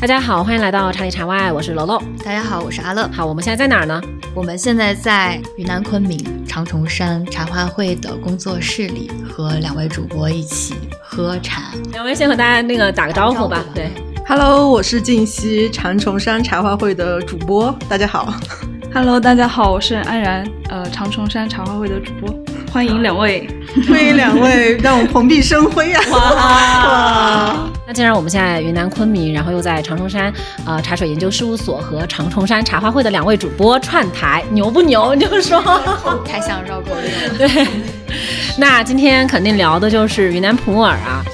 大家好，欢迎来到茶里茶外，我是楼楼。大家好，我是阿乐。好，我们现在在哪儿呢？我们现在在云南昆明长虫山茶话会的工作室里，和两位主播一起喝茶。两位先和大家那个打个招呼吧。对，Hello，我是静溪长虫山茶话会的主播，大家好。Hello，大家好，我是安然，呃，长虫山茶话会的主播，欢迎两位，欢迎两位，让我蓬荜生辉啊！哇，那既然我们现在云南昆明，然后又在长虫山呃茶水研究事务所和长虫山茶话会的两位主播串台，牛不牛？你就说，太像绕口令了。对，那今天肯定聊的就是云南普洱啊。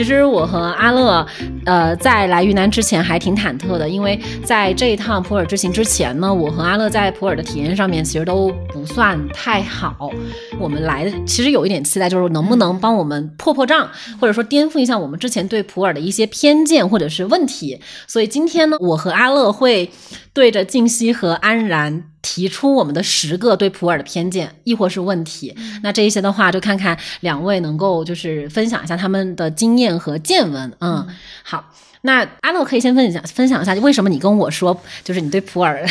其实我和阿乐，呃，在来云南之前还挺忐忑的，因为在这一趟普洱之行之前呢，我和阿乐在普洱的体验上面其实都不算太好。我们来的其实有一点期待，就是能不能帮我们破破障，或者说颠覆一下我们之前对普洱的一些偏见或者是问题。所以今天呢，我和阿乐会对着静熙和安然。提出我们的十个对普洱的偏见，亦或是问题。那这一些的话，就看看两位能够就是分享一下他们的经验和见闻。嗯，好，那阿乐可以先分享分享一下，为什么你跟我说，就是你对普洱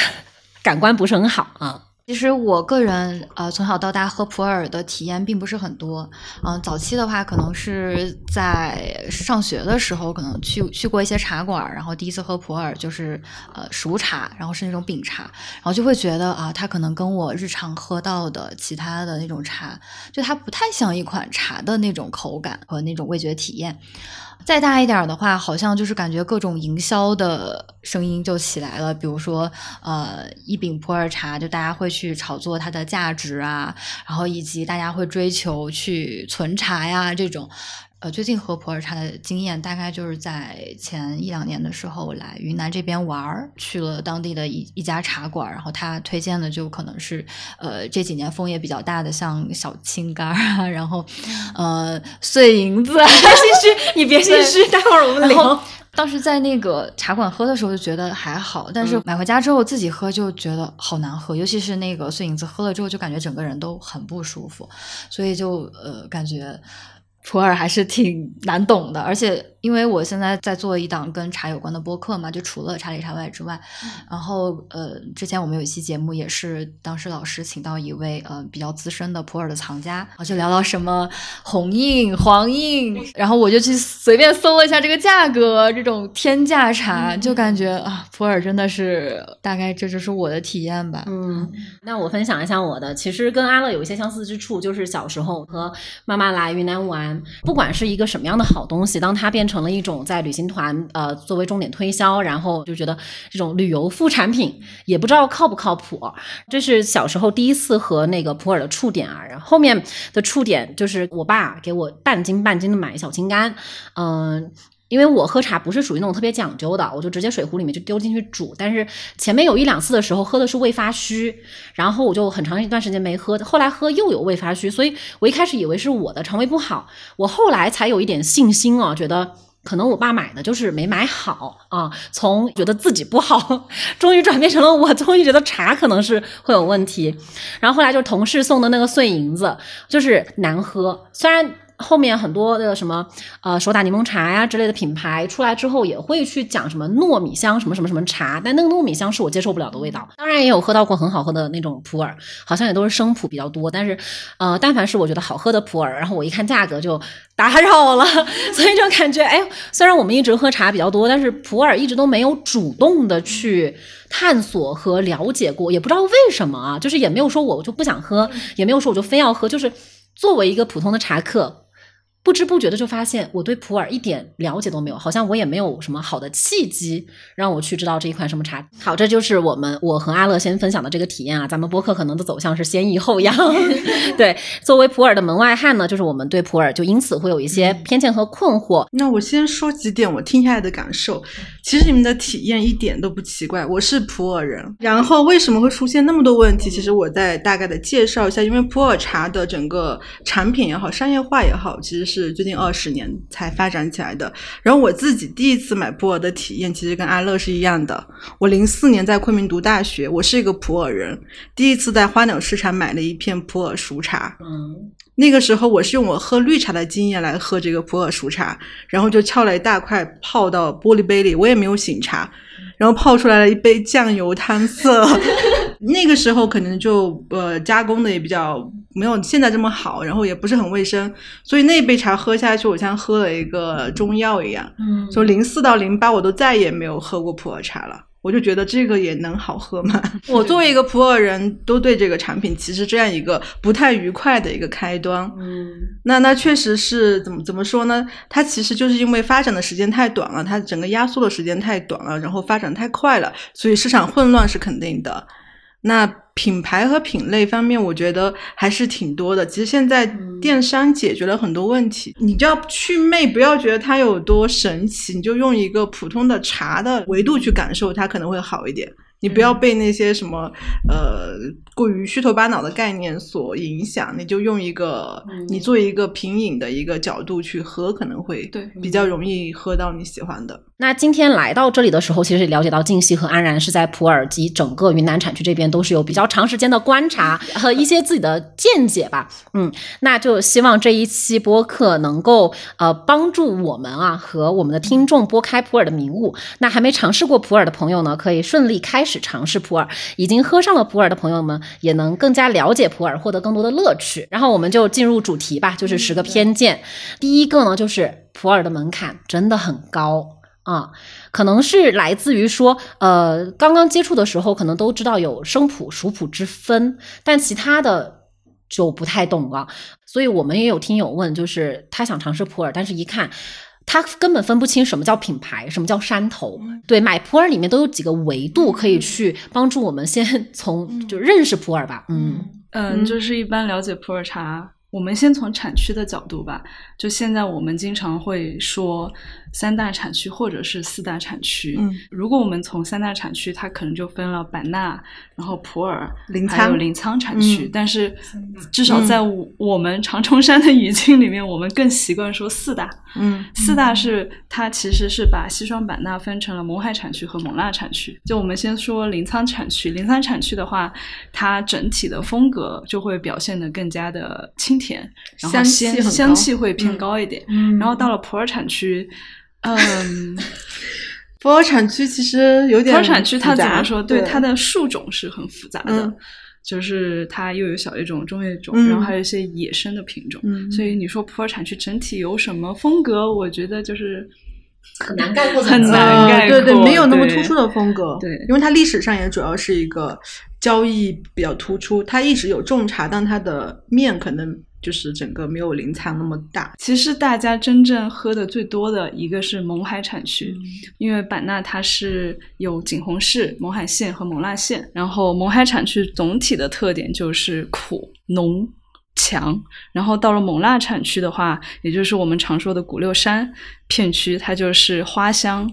感官不是很好啊？其实我个人呃从小到大喝普洱的体验并不是很多，嗯，早期的话可能是在上学的时候，可能去去过一些茶馆，然后第一次喝普洱就是呃熟茶，然后是那种饼茶，然后就会觉得啊，它可能跟我日常喝到的其他的那种茶，就它不太像一款茶的那种口感和那种味觉体验。再大一点的话，好像就是感觉各种营销的声音就起来了，比如说，呃，一饼普洱茶，就大家会去炒作它的价值啊，然后以及大家会追求去存茶呀这种。呃，最近喝普洱茶的经验，大概就是在前一两年的时候来云南这边玩儿，去了当地的一一家茶馆，然后他推荐的就可能是呃这几年风也比较大的，像小青柑啊，然后呃碎银子，别心虚，你别心虚，待会儿我们聊。当时在那个茶馆喝的时候就觉得还好，但是买回家之后自己喝就觉得好难喝，尤其是那个碎银子，喝了之后就感觉整个人都很不舒服，所以就呃感觉。普洱还是挺难懂的，而且因为我现在在做一档跟茶有关的播客嘛，就除了茶里茶外之外，然后呃，之前我们有一期节目也是当时老师请到一位呃比较资深的普洱的藏家，然后就聊到什么红印、黄印，然后我就去随便搜了一下这个价格，这种天价茶，就感觉啊，普洱真的是大概这就是我的体验吧。嗯，那我分享一下我的，其实跟阿乐有一些相似之处，就是小时候和妈妈来云南玩。不管是一个什么样的好东西，当它变成了一种在旅行团呃作为重点推销，然后就觉得这种旅游副产品也不知道靠不靠谱。这是小时候第一次和那个普洱的触点啊，然后后面的触点就是我爸给我半斤半斤的买小青柑，嗯。因为我喝茶不是属于那种特别讲究的，我就直接水壶里面就丢进去煮。但是前面有一两次的时候喝的是未发虚，然后我就很长一段时间没喝。后来喝又有未发虚，所以我一开始以为是我的肠胃不好，我后来才有一点信心啊，觉得可能我爸买的就是没买好啊。从觉得自己不好，终于转变成了我终于觉得茶可能是会有问题。然后后来就同事送的那个碎银子，就是难喝，虽然。后面很多的什么呃手打柠檬茶呀之类的品牌出来之后，也会去讲什么糯米香什么什么什么茶，但那个糯米香是我接受不了的味道。当然也有喝到过很好喝的那种普洱，好像也都是生普比较多。但是呃，但凡是我觉得好喝的普洱，然后我一看价格就打扰了，所以就感觉哎，虽然我们一直喝茶比较多，但是普洱一直都没有主动的去探索和了解过，也不知道为什么啊，就是也没有说我就不想喝，也没有说我就非要喝，就是作为一个普通的茶客。不知不觉的就发现，我对普洱一点了解都没有，好像我也没有什么好的契机让我去知道这一款什么茶。好，这就是我们我和阿乐先分享的这个体验啊。咱们播客可能的走向是先抑后扬。对，作为普洱的门外汉呢，就是我们对普洱就因此会有一些偏见和困惑。那我先说几点我听下来的感受。其实你们的体验一点都不奇怪，我是普洱人。然后为什么会出现那么多问题？其实我再大概的介绍一下，因为普洱茶的整个产品也好，商业化也好，其实是。是最近二十年才发展起来的。然后我自己第一次买普洱的体验，其实跟阿乐是一样的。我零四年在昆明读大学，我是一个普洱人，第一次在花鸟市场买了一片普洱熟茶。嗯，那个时候我是用我喝绿茶的经验来喝这个普洱熟茶，然后就撬了一大块泡到玻璃杯里，我也没有醒茶，然后泡出来了一杯酱油汤色。那个时候可能就呃加工的也比较没有现在这么好，然后也不是很卫生，所以那杯茶喝下去，我像喝了一个中药一样。嗯从零四到零八，我都再也没有喝过普洱茶了。我就觉得这个也能好喝吗？我作为一个普洱人，都对这个产品其实这样一个不太愉快的一个开端。嗯那那确实是怎么怎么说呢？它其实就是因为发展的时间太短了，它整个压缩的时间太短了，然后发展太快了，所以市场混乱是肯定的。那品牌和品类方面，我觉得还是挺多的。其实现在电商解决了很多问题，你就要去魅，不要觉得它有多神奇，你就用一个普通的茶的维度去感受它，可能会好一点。你不要被那些什么呃过于虚头巴脑的概念所影响，你就用一个嗯你做一个品饮的一个角度去喝，可能会对比较容易喝到你喜欢的。那今天来到这里的时候，其实也了解到静熙和安然是在普洱及整个云南产区这边都是有比较长时间的观察和一些自己的见解吧。嗯，那就希望这一期播客能够呃帮助我们啊和我们的听众拨开普洱的迷雾。那还没尝试过普洱的朋友呢，可以顺利开始尝试普洱；已经喝上了普洱的朋友们，也能更加了解普洱，获得更多的乐趣。然后我们就进入主题吧，就是十个偏见。第一个呢，就是普洱的门槛真的很高。啊，可能是来自于说，呃，刚刚接触的时候，可能都知道有生普、熟普之分，但其他的就不太懂了。所以我们也有听友问，就是他想尝试普洱，但是一看。他根本分不清什么叫品牌，什么叫山头。对，买普洱里面都有几个维度可以去帮助我们先从就认识普洱吧。嗯嗯，就是一般了解普洱茶，我们先从产区的角度吧。就现在我们经常会说三大产区或者是四大产区。嗯，如果我们从三大产区，它可能就分了版纳，然后普洱、临还有沧临沧产区。嗯但是至少在我我们长冲山的语境里面，我们更习惯说四大。嗯四大是它其实是把西双版纳分成了勐海产区和勐腊产区。就我们先说临沧产区，临沧产区的话，它整体的风格就会表现的更加的清甜，然后香香气会偏嗯高一点。嗯然后到了普洱产区，嗯，普洱产区其实有点普洱产区它怎么说？对对它的树种是很复杂的。嗯就是它又有小叶种、中叶种，嗯然后还有一些野生的品种，嗯所以你说普洱产区整体有什么风格？我觉得就是很难概括很难概括对对，没有那么突出的风格。对因为它历史上也主要是一个交易比较突出，它一直有种茶，但它的面可能就是整个没有临沧那么大。其实大家真正喝的最多的一个是勐海产区，嗯因为版纳它是有景洪市、勐海县和勐腊县，然后勐海产区总体的特点就是苦浓。强，然后到了勐腊产区的话，也就是我们常说的古六山片区，它就是花香，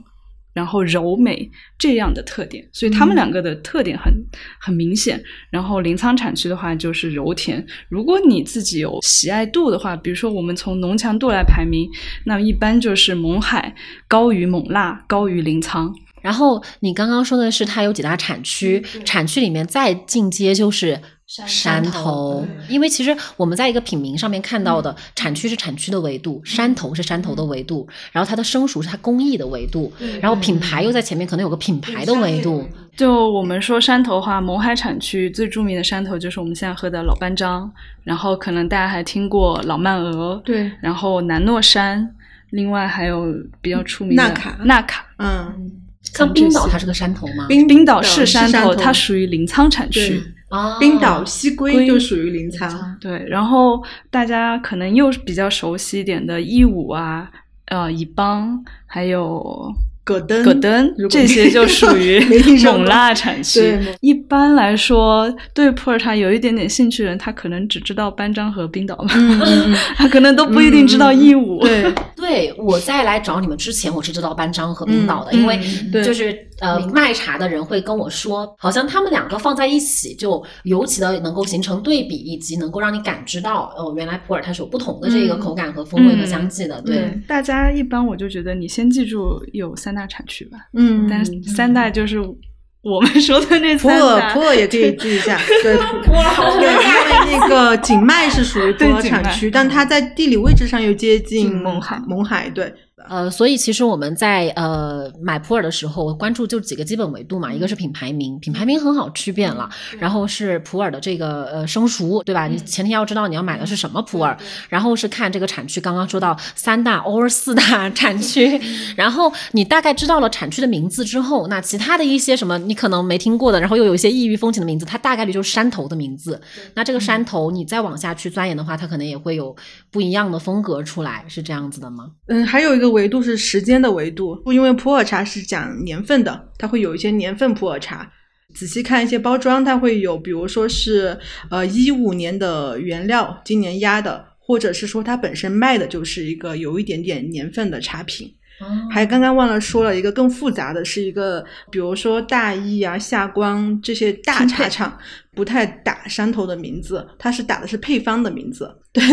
然后柔美这样的特点，所以它们两个的特点很很明显。然后临沧产区的话就是柔甜，如果你自己有喜爱度的话，比如说我们从浓强度来排名，那一般就是勐海高于勐腊，高于临沧。然后你刚刚说的是它有几大产区，产区里面再进阶就是山头，因为其实我们在一个品名上面看到的产区是产区的维度，山头是山头的维度，然后它的生熟是它工艺的维度，然后品牌又在前面可能有个品牌的维度，就我们说山头的话，勐海产区最著名的山头就是我们现在喝的老班章，然后可能大家还听过老曼鹅，对，然后南糯山，另外还有比较出名的纳卡纳卡。嗯，像冰岛它是个山头吗？冰冰岛是是山头，它属于临沧产区。啊，冰岛西归龟就属于临沧。对，然后大家可能又比较熟悉一点的义乌啊，呃，乙邦，还有葛登，葛登这些就 属于没听说过勐腊产区。一般来说，对普洱茶有一点点兴趣的人，他可能只知道班章和冰岛嘛，嗯嗯嗯 他可能都不一定知道义乌。对，对我在来找你们之前，我是知道班章和冰岛的，因为就是呃卖茶的人会跟我说，好像他们两个放在一起就尤其的能够形成对比，以及能够让你感知到哦，原来普洱它是有不同的这个嗯口感和风味和香气的。对，对，大家一般我就觉得你先记住有三大产区吧，嗯，但是三大就是我们说的那普。洱普洱也可以记一下，对，普洱对，因为那个景迈是属于普洱产区，但它在地理位置上又接近近勐海勐海，对，呃，所以其实我们在呃买普洱的时候，关注就几个基本维度嘛，一个是品牌名，品牌名很好区辨了，然后是普洱的这个呃生熟，对吧？你前提要知道你要买的是什么普洱，然后是看这个产区，刚刚说到三大 or 四大 产区，然后你大概知道了产区的名字之后，那其他的一些什么你可能没听过的，然后又有一些异域风情的名字，它大概率就是山头的名字。那这个山头你再往下去钻研的话，它可能也会有不一样的风格出来，是这样子的吗？嗯，还有一个维度是时间的维度，因为普洱茶是讲年份的，它会有一些年份普洱茶。仔细看一些包装，它会有，比如说是呃一五年的原料，今年压的，或者是说它本身卖的就是一个有一点点年份的茶品。还刚刚忘了说了一个更复杂的，是一个比如说大益啊、夏光这些大茶厂不太打山头的名字，它是打的是配方的名字。对，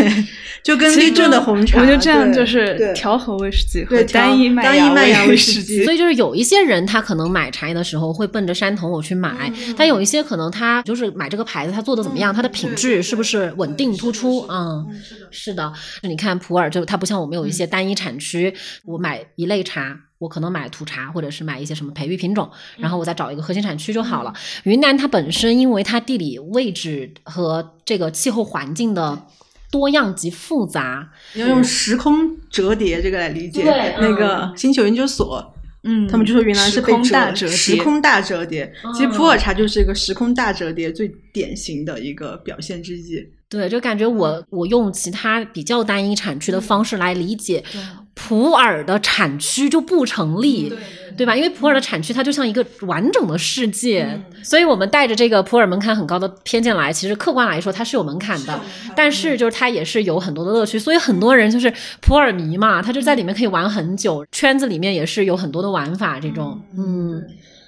就跟立正的红茶，我觉得这样就是调和威士忌和单一麦单一麦芽威威士忌忌。所以就是有一些人他可能买茶叶的时候会奔着山头我去买，但有一些可能他就是买这个牌子，他做的怎么样，它的品质是不是稳定突出？嗯，是的。你看普洱就它不像我们有一些单一产区，我买一类茶。我可能买土茶，或者是买一些什么培育品种，然后我再找一个核心产区就好了。云南它本身因为它地理位置和这个气候环境的多样及复杂，你要用时空折叠这个来理解。对那个嗯星球研究所，嗯，他们就说云南是被时空大折叠，时空大折叠。其实嗯普洱茶就是一个时空大折叠最典型的一个表现之一。对，就感觉我我用其他比较单一产区的方式来理解普洱的产区就不成立，对吧？因为普洱的产区它就像一个完整的世界，所以我们带着这个普洱门槛很高的偏见来，其实客观来说它是有门槛的，但是就是它也是有很多的乐趣，所以很多人就是普洱迷嘛，他就在里面可以玩很久，圈子里面也是有很多的玩法这种，嗯。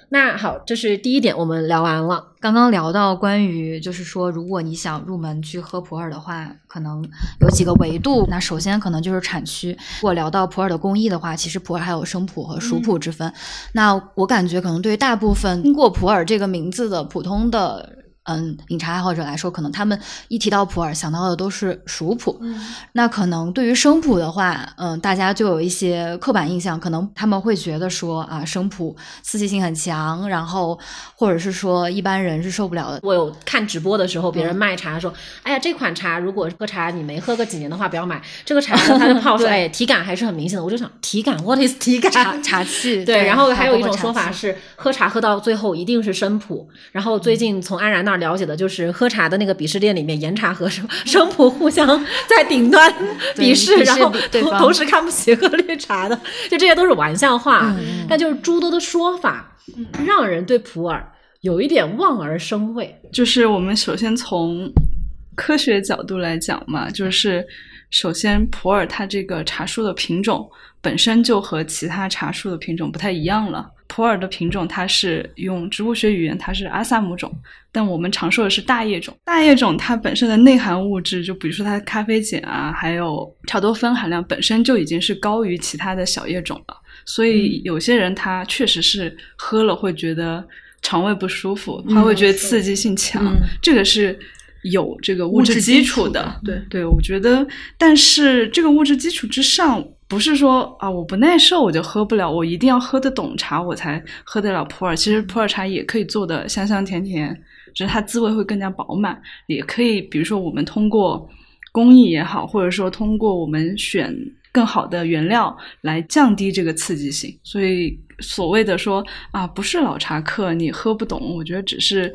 那好，这是第一点，我们聊完了。刚刚聊到关于，就是说，如果你想入门去喝普洱的话，可能有几个维度。那首先可能就是产区。如果聊到普洱的工艺的话，其实普洱还有生普和熟普之分。那我感觉可能对于大部分听过普洱这个名字的普通的。嗯，饮茶爱好者来说，可能他们一提到普洱想到的都是熟普。那可能对于生普的话，嗯，大家就有一些刻板印象，可能他们会觉得说啊，生普刺激性很强，然后或者是说一般人是受不了的。我有看直播的时候，别人卖茶说：“哎呀，这款茶如果喝茶你没喝个几年的话，不要买。这个茶呢，它的泡说，哎，体感还是很明显的。”我就想，体感，what is 体感？茶茶气对，然后还有一种说法是，喝茶喝到最后一定是生普。然后最近从安然那儿了解的就是，喝茶的那个鄙视链里面，岩茶和生生普互相在顶端对鄙视，然后同同时看不起喝绿茶的，就这些都是玩笑话。嗯但就是诸多的说法，让人对普洱有一点望而生畏。就是我们首先从科学角度来讲嘛，就是首先普洱它这个茶树的品种本身就和其他茶树的品种不太一样了。普洱的品种它是用植物学语言它是阿萨姆种，但我们常说的是大叶种。大叶种它本身的内含物质，就比如说它的咖啡碱啊，还有茶多酚含量本身就已经是高于其他的小叶种了。所以有些人他确实是喝了会觉得肠胃不舒服，他会觉得刺激性强，嗯这个是有这个物物质基础。的对对，我觉得，但是这个物质基础之上，不是说啊我不耐受我就喝不了，我一定要喝得懂茶我才喝得了普洱。其实普洱茶也可以做的香香甜甜，只是它滋味会更加饱满。也可以，比如说我们通过工艺也好，或者说通过我们选更好的原料来降低这个刺激性。所以所谓的说啊，不是老茶客你喝不懂，我觉得只是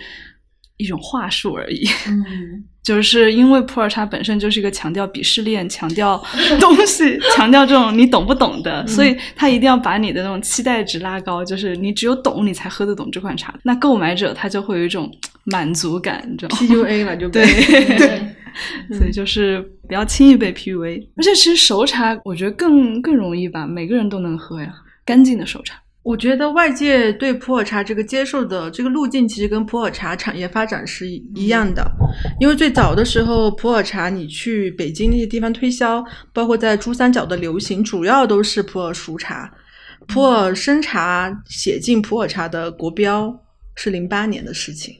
一种话术而已。嗯，就是因为普洱茶本身就是一个强调鄙视链、强调东西、强调这种你懂不懂的，所以他一定要把你的那种期待值拉高，就是你只有懂你才喝得懂这款茶。那购买者他就会有一种满足感，你知道吗？PUA 了就对对，所以就是不要轻易被 PUA。而且其实熟茶我觉得更更容易吧，每个人都能喝呀，干净的熟茶。我觉得外界对普洱茶这个接受的这个路径，其实跟普洱茶产业发展是一样的。因为最早的时候，普洱茶你去北京那些地方推销，包括在珠三角的流行，主要都是普洱熟茶。普洱生茶写进普洱茶的国标是零八年的事情，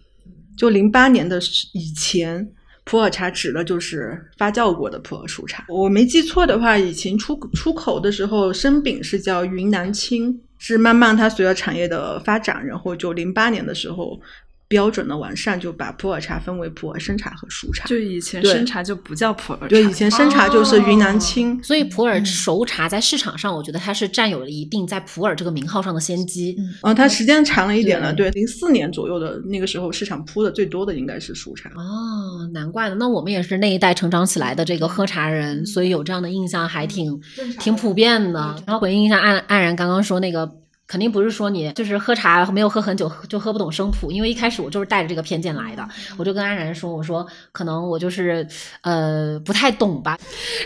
就零八年的以前。普洱茶指的就是发酵过的普洱熟茶。我没记错的话，以前出出口的时候，生饼是叫云南青，是慢慢它随着产业的发展，然后就零八年的时候。标准的完善，就把普洱茶分为普洱生茶和熟茶。就以前生茶就不叫普洱茶，对，以前生茶就是云南青。所以普洱熟茶在市场上，我觉得它是占有了一定在普洱这个名号上的先机。嗯，它时间长了一点了，对，零四年左右的那个时候，市场铺的最多的应该是熟茶。哦，难怪呢。那我们也是那一代成长起来的这个喝茶人，所以有这样的印象还挺挺普遍的。然后回应一下安安然刚刚说那个。肯定不是说你就是喝茶没有喝很久就喝不懂生普，因为一开始我就是带着这个偏见来的，我就跟安然说，我说可能我就是呃不太懂吧。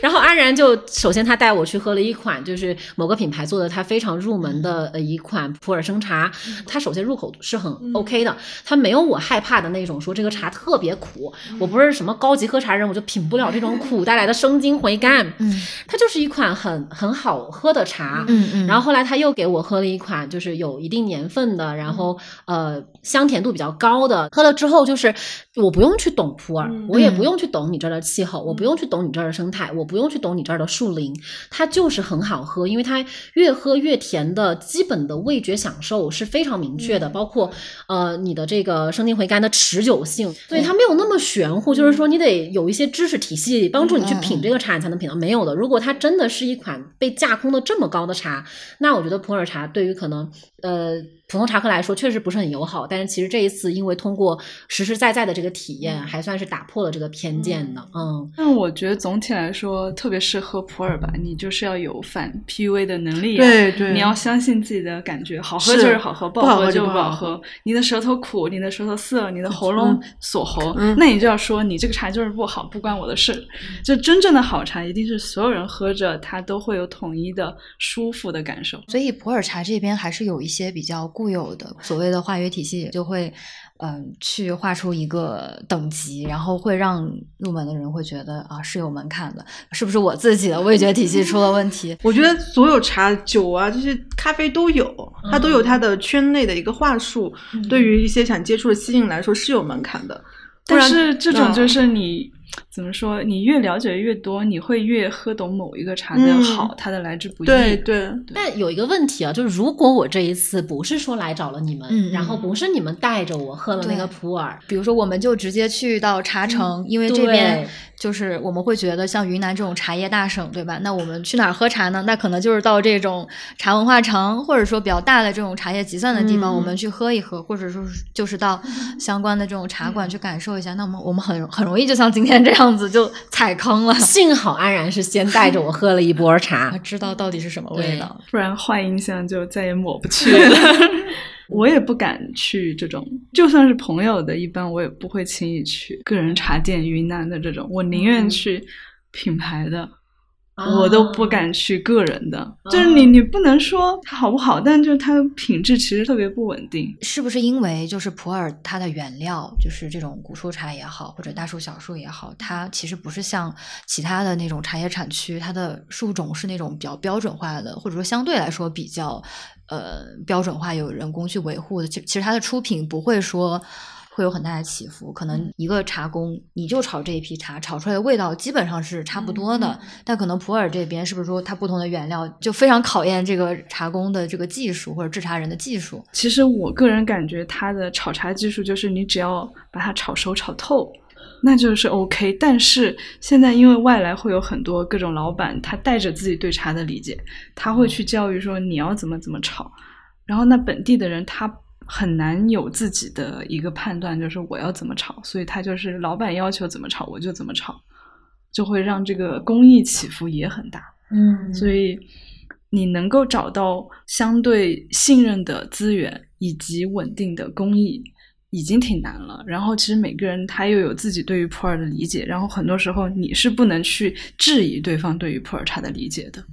然后安然就首先他带我去喝了一款就是某个品牌做的他非常入门的呃一款普洱生茶，他首先入口是很 OK 的，他没有我害怕的那种说这个茶特别苦，我不是什么高级喝茶人，我就品不了这种苦带来的生津回甘。嗯，它就是一款很很好喝的茶。嗯嗯，然后后来他又给我喝了一款。就是有一定年份的，然后呃香甜度比较高的，喝了之后就是我不用去懂普洱，我也不用去懂你这儿的气候，我不用去懂你这儿的生态，我不用去懂你这儿的树林，它就是很好喝，因为它越喝越甜的基本的味觉享受是非常明确的，包括呃你的这个生津回甘的持久性，所以它没有那么玄乎，就是说你得有一些知识体系帮助你去品这个茶，你才能品到。没有的，如果它真的是一款被架空的这么高的茶，那我觉得普洱茶对于可能。呃，普通茶客来说确实不是很友好，但是其实这一次因为通过实实在在的这个体验，还算是打破了这个偏见的。嗯，那我觉得总体来说，特别适合普洱吧，你就是要有反 PUA 的能力，对对，你要相信自己的感觉，好喝就是好喝，不好喝就不好喝。你的舌头苦，你的舌头涩，你的喉咙锁喉，那你就要说你这个茶就是不好，不关我的事。就真正的好茶，一定是所有人喝着它都会有统一的舒服的感受。所以普洱茶这边还是有一。些比较固有的所谓的化学体系，就会嗯去画出一个等级，然后会让入门的人会觉得啊是有门槛的，是不是我自己的味觉体系出了问题？我觉得所有茶、酒啊这些咖啡都有，它都有它的圈内的一个话术，对于一些想接触的新人来说是有门槛的。但是这种就是你。怎么说？你越了解越多，你会越喝懂某一个茶的好，它的来之不易。对对。但有一个问题啊，就是如果我这一次不是说来找了你们，然后不是你们带着我喝了那个普洱，比如说我们就直接去到茶城，因为这边就是我们会觉得像云南这种茶叶大省，对吧？那我们去哪儿喝茶呢？那可能就是到这种茶文化城，或者说比较大的这种茶叶集散的地方，我们去喝一喝，或者说就是到相关的这种茶馆去感受一下。那么我们很很容易就像今天。这样子就踩坑了。幸好安然是先带着我喝了一波茶，知道到底是什么味道，不然坏印象就再也抹不去 了。我也不敢去这种，就算是朋友的，一般我也不会轻易去个人茶店、云南的这种，我宁愿去品牌的。我都不敢去个人的，就是你，你不能说它好不好，但就是它的品质其实特别不稳定。是不是因为就是普洱它的原料，就是这种古树茶也好，或者大树小树也好，它其实不是像其他的那种茶叶产区，它的树种是那种比较标准化的，或者说相对来说比较呃标准化，有人工去维护的。其其实它的出品不会说。会有很大的起伏，可能一个茶工你就炒这一批茶，炒出来的味道基本上是差不多的。但可能普洱这边是不是说它不同的原料就非常考验这个茶工的这个技术或者制茶人的技术？其实我个人感觉它的炒茶技术就是你只要把它炒熟炒透，那就是 OK。但是现在因为外来会有很多各种老板，他带着自己对茶的理解，他会去教育说你要怎么怎么炒，然后那本地的人他。很难有自己的一个判断，就是我要怎么炒，所以他就是老板要求怎么炒，我就怎么炒，就会让这个工艺起伏也很大。嗯，所以你能够找到相对信任的资源以及稳定的工艺，已经挺难了。然后其实每个人他又有自己对于普洱的理解，然后很多时候你是不能去质疑对方对于普洱茶的理解的。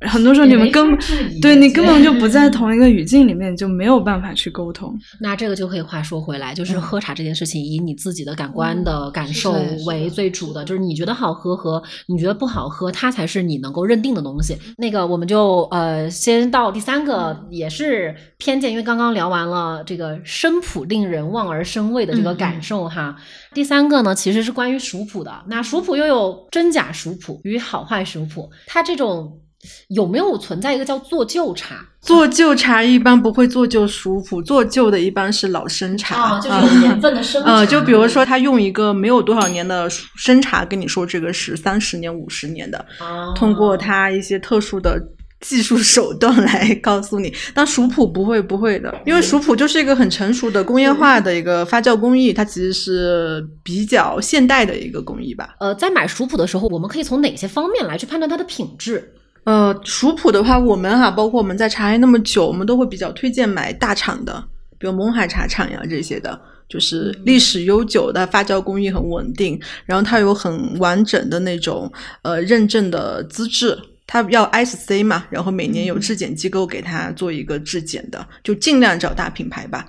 很多时候你们根本对你根本就不在嗯同一个语境里面，就没有办法去沟通。那这个就可以话说回来，就是嗯喝茶这件事情，以你自己的感官的感受为的最主的，就是你觉得好喝和你觉得不好喝，它才是你能够认定的东西。那个我们就呃先到第三个，也是偏见，因为刚刚聊完了这个生普令人望而生畏的这个感受哈。第三个呢，其实是关于熟普的。那熟普又有真假熟普与好坏熟普，它这种有没有存在一个叫做旧茶？做旧茶一般不会做旧熟普，做旧的一般是老生茶啊，就是有年份的生茶。呃，就比如说他用一个没有多少年的生茶跟你说这个是三十年、五十年的，啊通过他一些特殊的技术手段来 告诉你。但熟普不会不会的，因为熟普就是一个很成熟的工业化的一个发酵工艺，它其实是比较现代的一个工艺吧。呃，在买熟普的时候，我们可以从哪些方面来去判断它的品质？呃，熟普的话，我们哈、包括我们在茶叶那么久，我们都会比较推荐买大厂的，比如勐海茶厂呀这些的，就是历史悠久的，发酵工艺很稳定，然后它有很完整的那种呃认证的资质。它要 SC 嘛，然后每年有质检机构给它做一个质检的，就尽量找大品牌吧，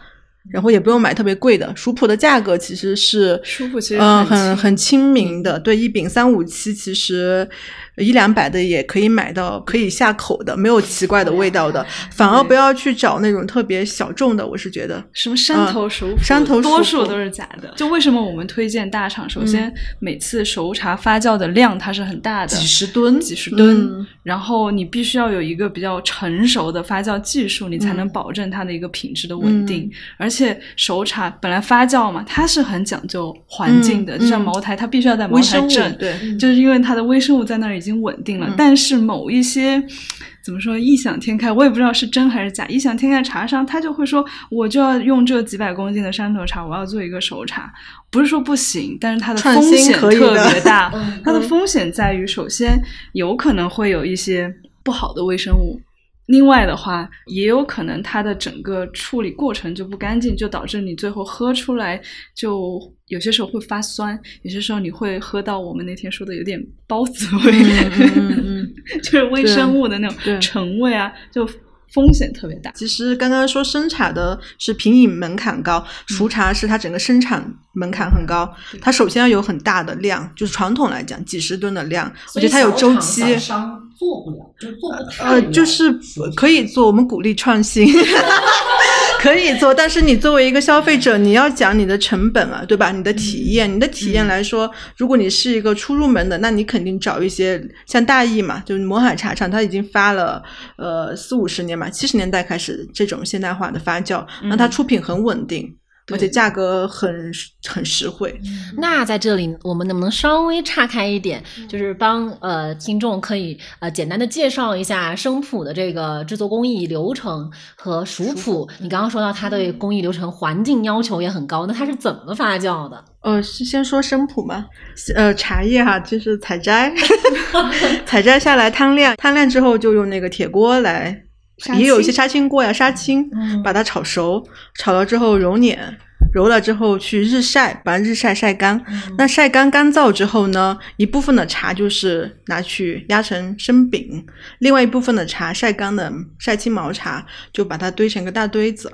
然后也不用买特别贵的。熟普的价格其实是熟普其实嗯，很很亲民的，对，一饼三五七，其实一两百的也可以买到，可以下口的，没有奇怪的味道的，反而不要去找那种特别小众的，我是觉得。什么山头熟普，山头多数都是假的。就为什么我们推荐大厂？首先，嗯每次熟茶发酵的量它是很大的，几十吨几十吨。嗯然后你必须要有一个比较成熟的发酵技术，你才能嗯保证它的一个品质的稳定。而且熟茶本来发酵嘛，它是很讲究环境的，嗯就像嗯茅台，它必须要在茅台镇，对，就是因为它的微生物在那儿已经稳定了。嗯但是某一些怎么说异想天开，我也不知道是真还是假。异想天开茶商他就会说，我就要用这几百公斤的山头茶，我要做一个熟茶，不是说不行，但是它的风险特别大。嗯它的风险在于，首先有可能会有一些不好的微生物。另外的话，也有可能它的整个处理过程就不干净，就导致你最后喝出来就有些时候会发酸，有些时候你会喝到我们那天说的有点包子味，嗯嗯嗯嗯。就是微生物的那对种陈味啊，就风险特别大。其实刚刚说生茶的是品饮门槛高，熟茶是它整个生产门槛很高。它首先要有很大的量，就是传统来讲几十吨的量，而且它有周期。做不了，就做不了呃，就是可以做，我们鼓励创新，可以做，但是你作为一个消费者，你要讲你的成本啊，对吧？你的体验，你的体验来说，如果你是一个初入门的，那你肯定找一些像大益嘛，就是勐海茶厂，它已经发了呃四五十年嘛，七十年代开始这种现代化的发酵，那它出品很稳定。而且价格很很实惠，那在这里，我们能不能稍微岔开一点，就是帮呃听众可以呃简单的介绍一下生普的这个制作工艺流程和熟普。你刚刚说到它对工艺流程环境要求也很高，那它是怎么发酵的？呃，是先说生普嘛，呃，茶叶哈，就是采摘，采摘下来摊晾，摊晾之后就用那个铁锅来，也有一些杀青锅呀，杀青，嗯把它炒熟，炒了之后揉捻，揉了之后去日晒，把日晒晒干。那晒干干燥之后呢，一部分的茶就是拿去压成生饼，另外一部分的茶晒干的晒青毛茶就把它堆成个大堆子。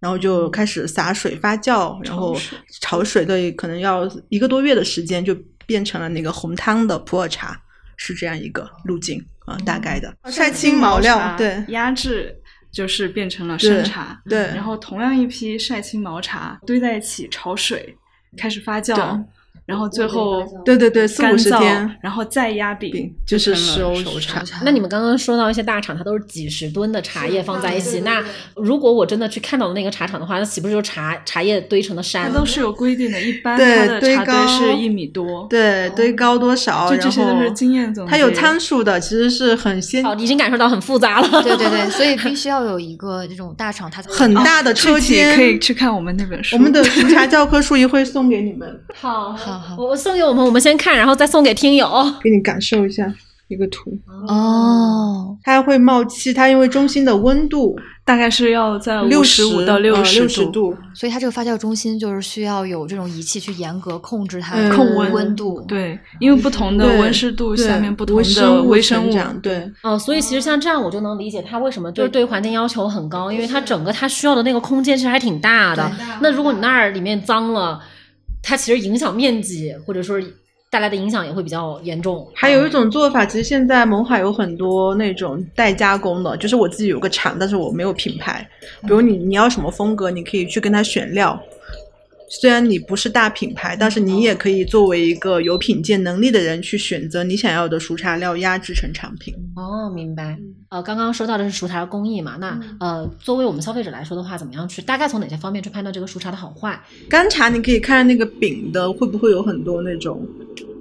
然后就开始洒水发酵，然后炒水的可能要一个多月的时间，就变成了那个红汤的普洱茶，是这样一个路径啊，大概的。晒青毛料，茶对压制就是变成了对生茶，对然后同样一批晒青毛茶堆在一起炒水，开始发酵对，然后最后对对对，四干五十燥天，然后再压饼饼，就是成了熟熟茶茶。那你们刚刚说到一些大厂，它都是几十吨的茶叶放在一起。那如果我真的去看到那个茶厂的话，那岂不是就茶茶叶堆成了它山？都是有规定的，一般对它的茶堆堆高是一米多，对，堆高多少，就然后这些都是经验总结。它有参数的，其实是很先好，已经感受到很复杂了。对对对，所以必须要有一个这种大厂，它才会很大的车间，可以去看我们那本书。我们的熟茶教科书一会送给你们，好，好好我我送给我们，我们先看，然后再送给听友。给你感受一下一个图。哦，它会冒气，它因为中心的温度大概是要在六十五到六十十度。所以它这个发酵中心就是需要有这种仪器去严格控制它嗯的控温温度。对，因为不同的温湿度下面不同微的生物微生物成长，对，哦，所以其实像这样，我就能理解它为什么就是对环境要求很高，因为它整个它需要的那个空间其实还挺大的。那如果你那儿里面脏了，它其实影响面积或者说带来的影响也会比较严重。还有一种做法，其实现在勐海有很多那种代加工的，就是我自己有个厂，但是我没有品牌。比如你你要什么风格，你可以去跟他选料。虽然你不是大品牌，但是你也可以作为一个有品鉴能力的人去选择你想要的熟茶料压制成产品。哦，明白。呃，刚刚说到的是熟茶的工艺嘛，那呃，作为我们消费者来说的话，怎么样去大概从哪些方面去判断这个熟茶的好坏？干茶你可以看那个饼的会不会有很多那种，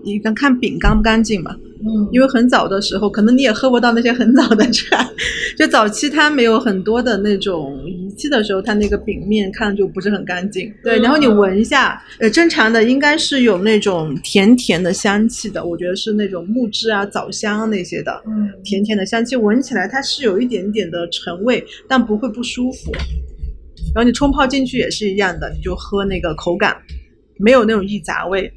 你看看饼干不干净嘛。嗯因为很早的时候，可能你也喝不到那些很早的茶，就早期它没有很多的那种仪器的时候，它那个饼面看着就不是很干净。对，然后你闻一下，呃，正常的应该是有那种甜甜的香气的，我觉得是那种木质啊、枣香啊那些的，嗯甜甜的香气，闻起来它是有一点点的陈味，但不会不舒服。然后你冲泡进去也是一样的，你就喝那个口感，没有那种易杂味。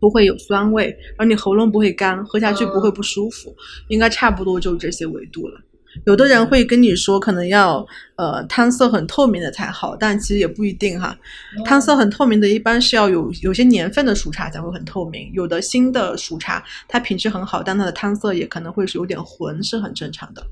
不会有酸味，然后你喉咙不会干，喝下去不会不舒服，应该差不多就这些维度了。有的人会跟你说，可能要呃汤色很透明的才好，但其实也不一定哈。汤色很透明的，一般是要有有些年份的熟茶才会很透明。有的新的熟茶，它品质很好，但它的汤色也可能会是有点浑，是很正常的。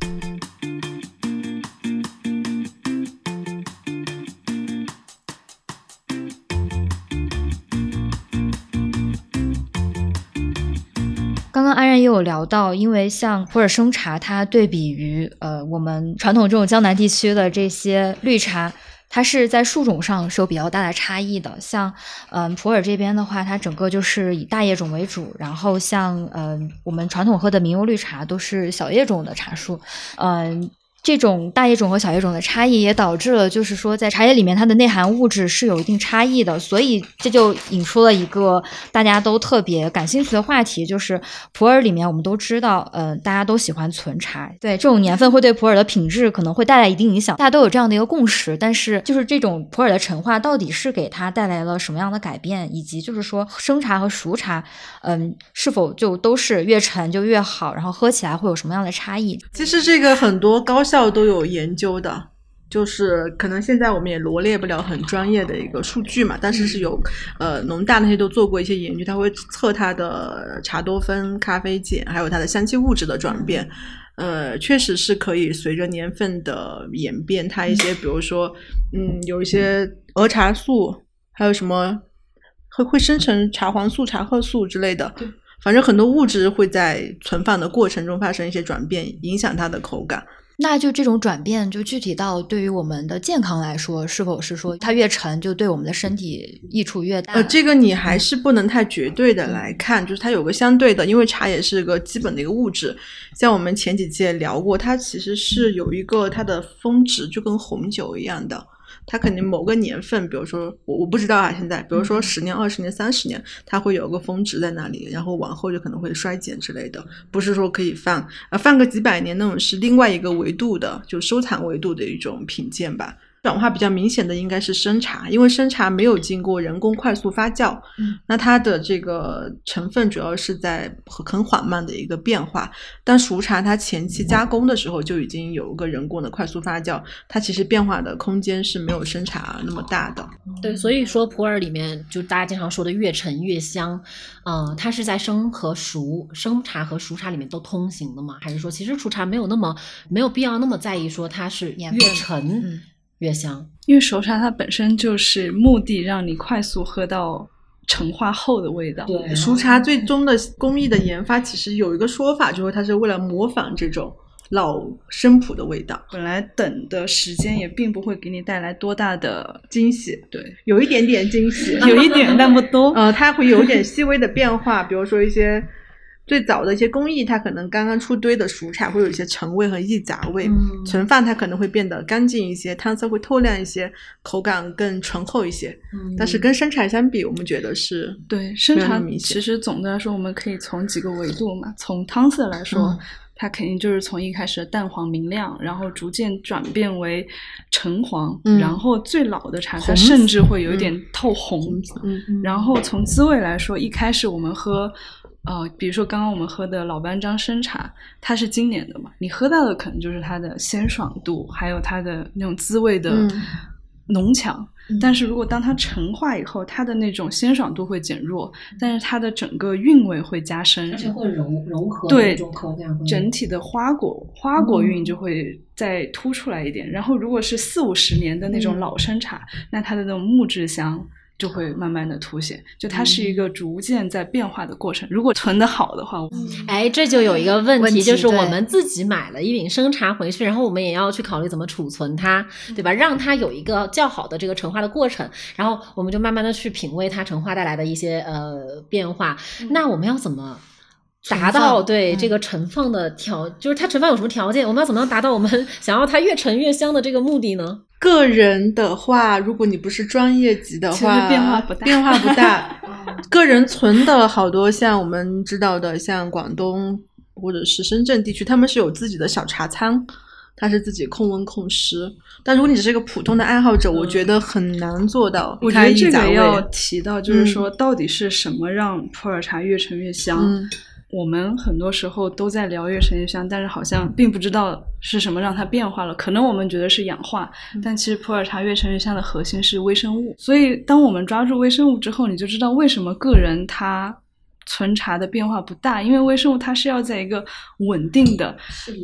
刚刚安然也有聊到，因为像普洱生茶，它对比于呃我们传统这种江南地区的这些绿茶，它是在树种上是有比较大的差异的。像嗯、普洱这边的话，它整个就是以大叶种为主，然后像嗯、我们传统喝的名优绿茶都是小叶种的茶树，嗯、这种大叶种和小叶种的差异，也导致了就是说，在茶叶里面它的内含物质是有一定差异的，所以这就引出了一个大家都特别感兴趣的话题，就是普洱里面我们都知道，呃，大家都喜欢存茶，对这种年份会对普洱的品质可能会带来一定影响，大家都有这样的一个共识。但是就是这种普洱的陈化到底是给它带来了什么样的改变，以及就是说生茶和熟茶，嗯，是否就都是越陈就越好，然后喝起来会有什么样的差异？其实这个很多高校校都有研究的，就是可能现在我们也罗列不了很专业的一个数据嘛，但是是有呃农大那些都做过一些研究，它会测它的茶多酚、咖啡碱，还有它的香气物质的转变。呃，确实是可以随着年份的演变，它一些比如说，嗯，有一些儿茶素，还有什么会会生成茶黄素、茶褐素之类的。反正很多物质会在存放的过程中发生一些转变，影响它的口感。那就这种转变，就具体到对于我们的健康来说，是否是说它越沉就对我们的身体益处越大？呃，这个你还是不能太绝对的来看，就是它有个相对的，因为茶也是个基本的一个物质。像我们前几期也聊过，它其实是有一个它的峰值，就跟红酒一样的。它肯定某个年份，比如说我我不知道啊，现在比如说十年、二十年、三十年，它会有个峰值在那里，然后往后就可能会衰减之类的，不是说可以放啊放个几百年那种是另外一个维度的，就收藏维度的一种品鉴吧。转化比较明显的应该是生茶，因为生茶没有经过人工快速发酵，嗯，那它的这个成分主要是在很缓慢的一个变化。但熟茶它前期加工的时候就已经有一个人工的快速发酵，它其实变化的空间是没有生茶那么大的。对，所以说普洱里面就大家经常说的越陈越香，呃，它是在生和熟、生茶和熟茶里面都通行的吗？还是说其实熟茶没有那么没有必要那么在意说它是越陈嗯越香？因为熟茶它本身就是目的让你快速喝到陈化后的味道。对熟茶最终的工艺的研发，其实有一个说法，就是它是为了模仿这种老生普的味道，本来等的时间也并不会给你带来多大的惊喜，对，有一点点惊喜，有一点但不多。呃，它会有一点细微的变化，比如说一些最早的一些工艺，它可能刚刚出堆的熟茶会有一些陈味和易杂味，嗯存放它可能会变得干净一些，汤色会透亮一些，口感更醇厚一些。嗯但是跟生茶相比，我们觉得是对，生茶其实总的来说，我们可以从几个维度嘛，从汤色来说，嗯它肯定就是从一开始的淡黄明亮，然后逐渐转变为橙黄，嗯然后最老的茶它甚至会有一点透红。嗯然后从滋味来说，一开始我们喝，呃，比如说刚刚我们喝的老班章生茶，它是今年的嘛，你喝到的可能就是它的鲜爽度，还有它的那种滋味的嗯浓强。嗯但是如果当它陈化以后，它的那种鲜爽度会减弱，但是它的整个韵味会加深，而且会融融合对整体的花果花果韵就会再突出来一点。然后如果是四五十年的那种嗯老生茶，那它的那种木质香就会慢慢的凸显，就它是一个逐渐在变化的过程。如果存的好的话，哎，这就有一个问题，问题就是我们自己买了一饼生茶回去，然后我们也要去考虑怎么储存它，对吧？让它有一个较好的这个陈化的过程，然后我们就慢慢的去品味它陈化带来的一些呃变化。那我们要怎么？达到对这个盛放的条，就是它盛放有什么条件？我们要怎么样达到我们 想要它越陈越香的这个目的呢？个人的话，如果你不是专业级的话，变化不大变化不大。个人存的好多，像我们知道的，像广东或者是深圳地区，他们是有自己的小茶仓，它是自己控温控湿。但如果你只是一个普通的爱好者，我觉得很难做到。我觉得这个要提到，就是嗯说到底是什么让普洱茶越陈越香？嗯我们很多时候都在聊越陈越香，但是好像并不知道是什么让它变化了。可能我们觉得是氧化，但其实普洱茶越陈越香的核心是微生物。所以，当我们抓住微生物之后，你就知道为什么个人他存茶的变化不大，因为微生物它是要在一个稳定的，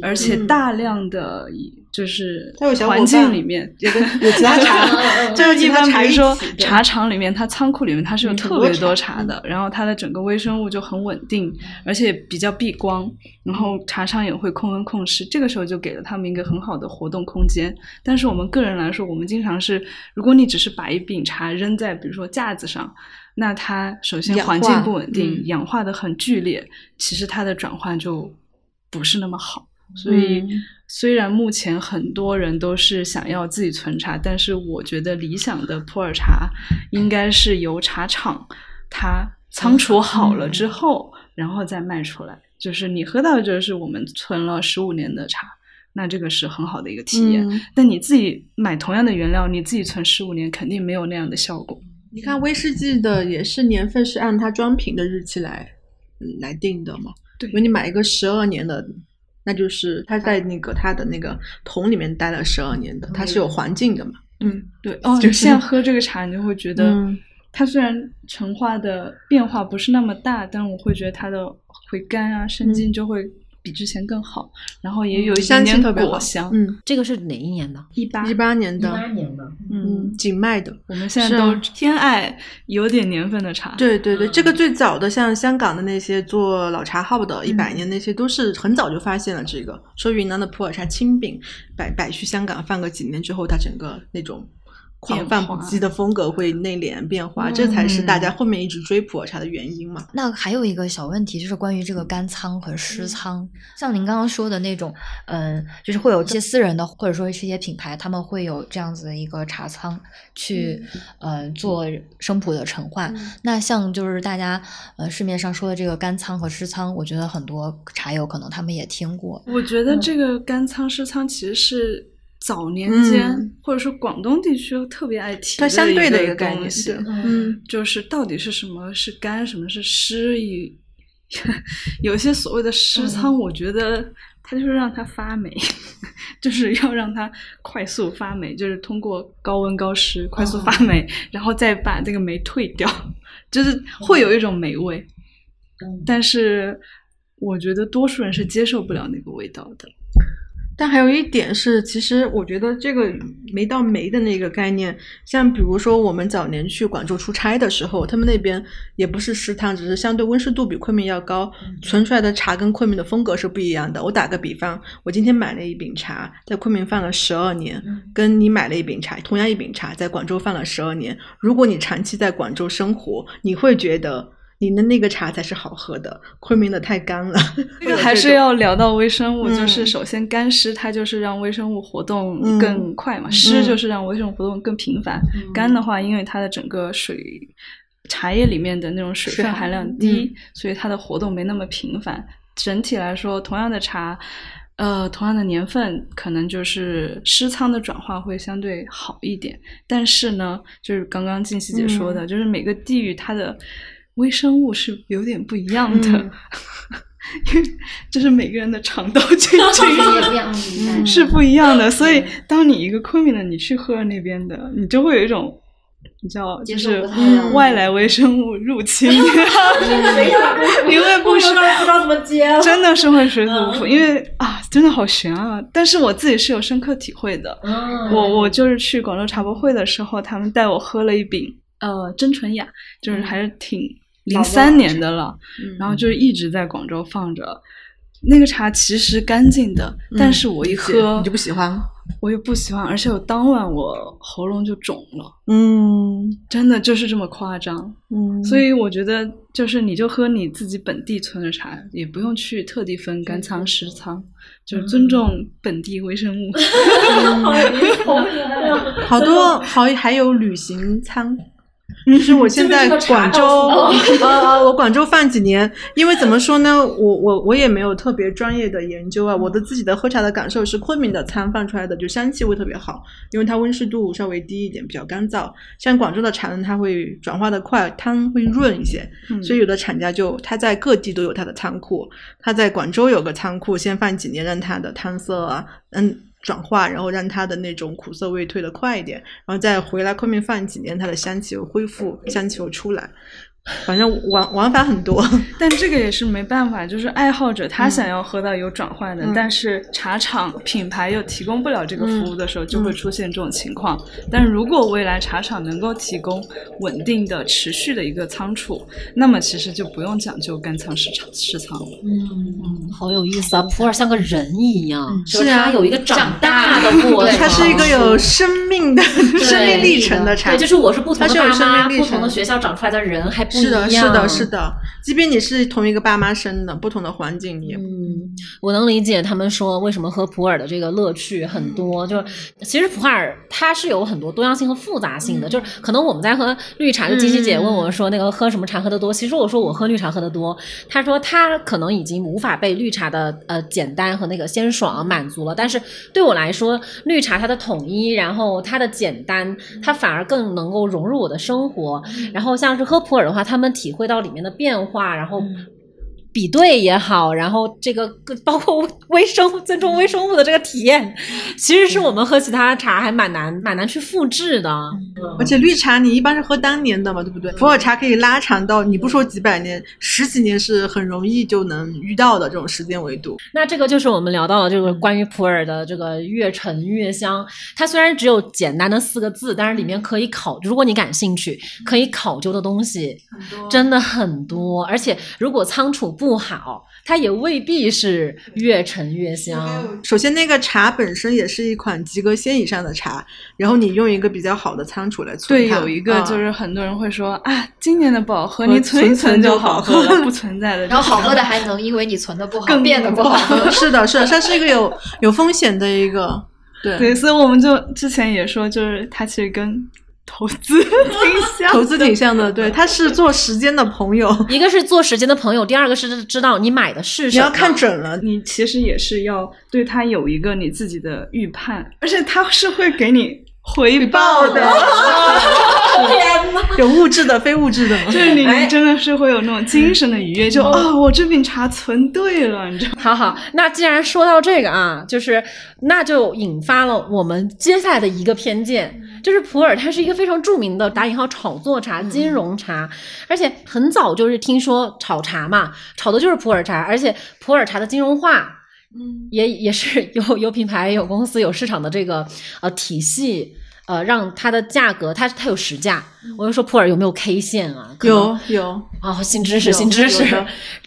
而且嗯大量的以就是环境里面有个 有其他茶，就是一般比如说茶厂里面，它仓库里面它是有嗯特别多茶的，然后它的整个微生物就很稳定，而且比较避光，然后茶厂也会控温控湿，这个时候就给了他们一个很好的活动空间。但是我们个人来说，我们经常是，如果你只是把一饼茶扔在比如说架子上，那它首先环境不稳定，嗯氧化的很剧烈，其实它的转换就不是那么好。所以嗯，虽然目前很多人都是想要自己存茶，但是我觉得理想的普洱茶应该是由茶厂它仓储好了之后，然后再卖出来。就是你喝到的就是我们存了十五年的茶，那这个是很好的一个体验。嗯但你自己买同样的原料，你自己存十五年，肯定没有那样的效果。你看威士忌的也是年份是按它装瓶的日期来嗯来定的嘛。对如果你买一个十二年的，那就是它在那个它的那个桶里面待了十二年的，它是有环境的嘛。嗯，对哦，就现在喝这个茶，你就会觉得嗯它虽然陈化的变化不是那么大，但我会觉得它的回甘啊、生津就会比之前更好，然后也有一特别好果香。嗯，这个是哪一年的？一八一八年的，年的。嗯，景迈的。我们现在都偏爱有点年份的茶。对对对，这个最早的像香港的那些做老茶号的，一百年那些都是很早就发现了这个，说云南的普洱茶青饼摆摆去香港放个几年之后，它整个那种狂放不羁的风格会内敛变化，这才是大家后面一直追普洱茶的原因嘛。那还有一个小问题，就是关于这个干仓和湿仓。像您刚刚说的那种，嗯，就是会有一些私人的，或者说是一些品牌，他们会有这样子的一个茶仓去，呃，做生普的陈化。那像就是大家呃市面上说的这个干仓和湿仓，我觉得很多茶友可能他们也听过。我觉得这个干仓湿仓其实是早年间、嗯或者说广东地区特别爱提它相对的的一个概念是。嗯，就是到底是什么是干，什么是湿？一有些所谓的湿仓，我觉得它就是让它发霉，就是要让它快速发霉，就是通过高温高湿快速发霉，然后再把这个霉退掉，就是会有一种霉味。但是我觉得多数人是接受不了那个味道的。但还有一点是，其实我觉得这个没到没的那个概念，像比如说我们早年去广州出差的时候，他们那边也不是食堂，只是相对温湿度比昆明要高，存出来的茶跟昆明的风格是不一样的。我打个比方，我今天买了一饼茶，在昆明放了十二年，跟你买了一饼茶，同样一饼茶在广州放了十二年，如果你长期在广州生活，你会觉得。你的那个茶才是好喝的，昆明的太干了。这个还是要聊到微生物，嗯就是首先干湿它就是让微生物活动嗯更快嘛，湿就是让微生物活动更频繁。嗯干的话，因为它的整个水茶叶里面的那种水分含含量嗯低，所以它的活动没那么频繁。整体来说，同样的茶，呃，同样的年份，可能就是湿仓的转化会相对好一点。但是呢，就是刚刚静熙姐说的，就是每个地域它的微生物是有点不一样的，嗯 因为就是每个人的肠道 菌群是不一样的，所以当你一个昆明的，你去喝那边的，你就会有一种。你知道，就是外来微生物入侵，你会不舒不知道怎么接了。真的是会水土不服，因为啊，真的好悬啊！但是我自己是有深刻体会的。嗯我我就是去广州茶博会的时候，他们带我喝了一饼，呃，真纯雅，就是还是挺零三年的了，然后就是一直在广州放着。那个茶其实干净的，但是我一喝你就不喜欢？我又不喜欢，而且我当晚我喉咙就肿了，嗯真的就是这么夸张。嗯，所以我觉得，就是你就喝你自己本地存的茶，也不用去特地分干仓、湿仓，就是尊重本地微生物。好多好还有旅行舱。就是我现在广州，呃呃，我广州放几年，因为怎么说呢，我我我也没有特别专业的研究啊，我的自己的喝茶的感受是昆明的餐放出来的就香气会特别好，因为它温湿度稍微低一点，比较干燥。像广州的茶呢，它会转化的快，汤会润一些，嗯所以有的厂家就它在各地都有它的仓库，它在广州有个仓库，先放几年，让它的汤色啊，嗯。转化，然后让它的那种苦涩味退得快一点，然后再回来昆明放几年，它的香气又恢复，香气又出来。反正玩玩法很多，但这个也是没办法，就是爱好者他想要喝到有转换的，嗯但是茶厂品牌又提供不了这个服务的时候，嗯就会出现这种情况。但如果未来茶厂能够提供稳定的、持续的一个仓储，那么其实就不用讲究干仓市场市仓了。嗯，好有意思啊！普洱像个人一样，就是是啊有一个长大的过程，它是一个有 生命的生命历程的茶对，。就是我是不同的它是有生爸妈、命不同的学校长出来的人，还不一是的，是的，是。的。即便你是同一个爸妈生的，不同的环境，你也嗯，我能理解他们说为什么喝普洱的这个乐趣很多。就是其实普洱它是有很多多样性和复杂性的。就是可能我们在喝绿茶，就金熙姐问我说那个喝什么茶喝的多，其实我说我喝绿茶喝的多。她说她可能已经无法被绿茶的呃简单和那个鲜爽满足了，但是对我来说，绿茶它的统一，然后它的简单，它反而更能够融入我的生活。然后像是喝普洱的话，他们体会到里面的变化，然后。比对也好，然后这个包括微生物尊重微生物的这个体验，其实是我们喝其他茶还蛮难蛮难去复制的。而且绿茶你一般是喝当年的嘛，对不对？普洱茶可以拉长到你不说几百年，十几年是很容易就能遇到的这种时间维度。那这个就是我们聊到的这个关于普洱的这个越陈越香。它虽然只有简单的四个字，但是里面可以考，如果你感兴趣，可以考究的东西真的很多。而且如果仓储不好，它也未必是越陈越香。首先，那个茶本身也是一款及格线以上的茶，然后你用一个比较好的仓储来存对，有一个啊就是很多人会说、啊，今年的不好喝，你存一存存就就好好喝了，不存在的。然后好喝的还能因为你存的不好更变得不好喝。是的，是的，它是一个有有风险的一个，对对，所以我们就之前也说，就是它其实跟投资 挺像，投资挺像的，对，他是做时间的朋友，一个是做时间的朋友，第二个是知道你买的是什么。你要看准了，你其实也是要对他有一个你自己的预判，而且他是会给你回报的！有物质的、非物质的，就是你真的是会有那种精神的愉悦，就啊、我这瓶茶存对了，你知道吗？好好，那既然说到这个啊，就是那就引发了我们接下来的一个偏见，就是普洱它是一个非常著名的打引号炒作茶、金融茶，而且很早就是听说炒茶嘛，炒的就是普洱茶，而且普洱茶的金融化。嗯，也也是有有品牌、有公司、有市场的这个呃体系，呃，让它的价格，它它有实价。我就说普洱有没有 K 线啊？有有，哦，新知识，新知识，